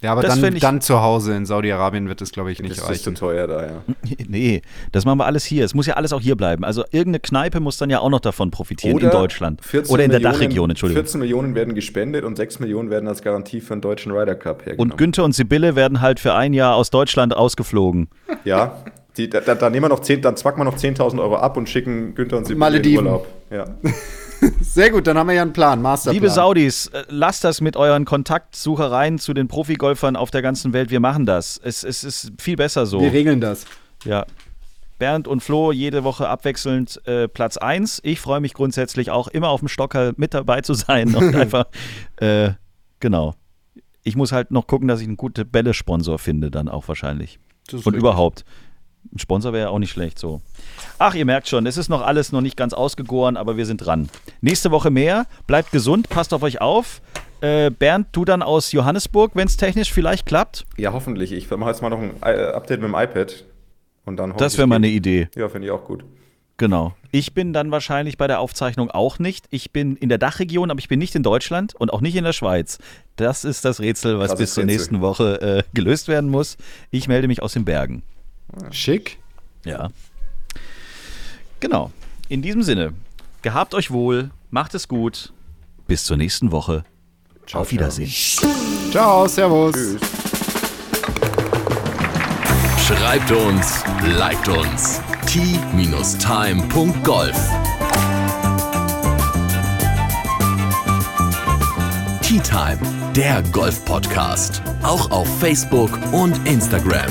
Ja, aber Das dann, dann zu Hause in Saudi-Arabien wird es, glaube ich, nicht Das ist zu reichen. teuer da, ja. [laughs] Nee, das machen wir alles hier. Es muss ja alles auch hier bleiben. Also irgendeine Kneipe muss dann ja auch noch davon profitieren in Deutschland. 14 Oder in der Millionen- Dachregion, Entschuldigung. 14 Millionen werden gespendet und 6 Millionen werden als Garantie für den deutschen Ryder Cup hergenommen. Und Günther und Sibylle werden halt für ein Jahr aus Deutschland ausgeflogen. Ja, [laughs] die, da, da, da nehmen wir noch 10, dann zwacken wir noch 10.000 Euro ab und schicken Günther und Sibylle Malediven. in Urlaub. Ja. [laughs] Sehr gut, dann haben wir ja einen Plan, Masterplan. Liebe Saudis, äh, lasst das mit euren Kontaktsuchereien zu den Profigolfern auf der ganzen Welt. Wir machen das. Es, es ist viel besser so. Wir regeln das. Ja. Bernd und Flo jede Woche abwechselnd äh, Platz 1. Ich freue mich grundsätzlich auch immer auf dem Stocker mit dabei zu sein und [laughs] einfach, äh, genau. Ich muss halt noch gucken, dass ich einen guten Bälle-Sponsor finde, dann auch wahrscheinlich. Und richtig. überhaupt. Ein Sponsor wäre ja auch nicht schlecht so. Ach, ihr merkt schon, es ist noch alles noch nicht ganz ausgegoren, aber wir sind dran. Nächste Woche mehr. Bleibt gesund, passt auf euch auf. Äh, Bernd, du dann aus Johannesburg, wenn es technisch vielleicht klappt. ja, hoffentlich. Ich mache jetzt mal noch ein äh, Update mit dem iPad. Und dann Das wäre mal eine. Idee. Ja, finde ich auch gut. Genau. Ich bin dann wahrscheinlich bei der Aufzeichnung auch nicht. Ich bin in der Dachregion, aber ich bin nicht in Deutschland und auch nicht in der Schweiz. Das ist das Rätsel, was Krasses bis zur nächsten Woche äh, gelöst werden muss. Ich melde mich aus den Bergen. Schick. Ja. Genau. In diesem Sinne, gehabt euch wohl, macht es gut. Bis zur nächsten Woche. Ciao, Auf Wiedersehen. Ciao, servus. Tschüss. Schreibt uns, liked uns. t-time.golf Tea Time, der Golf-Podcast. Auch auf Facebook und Instagram.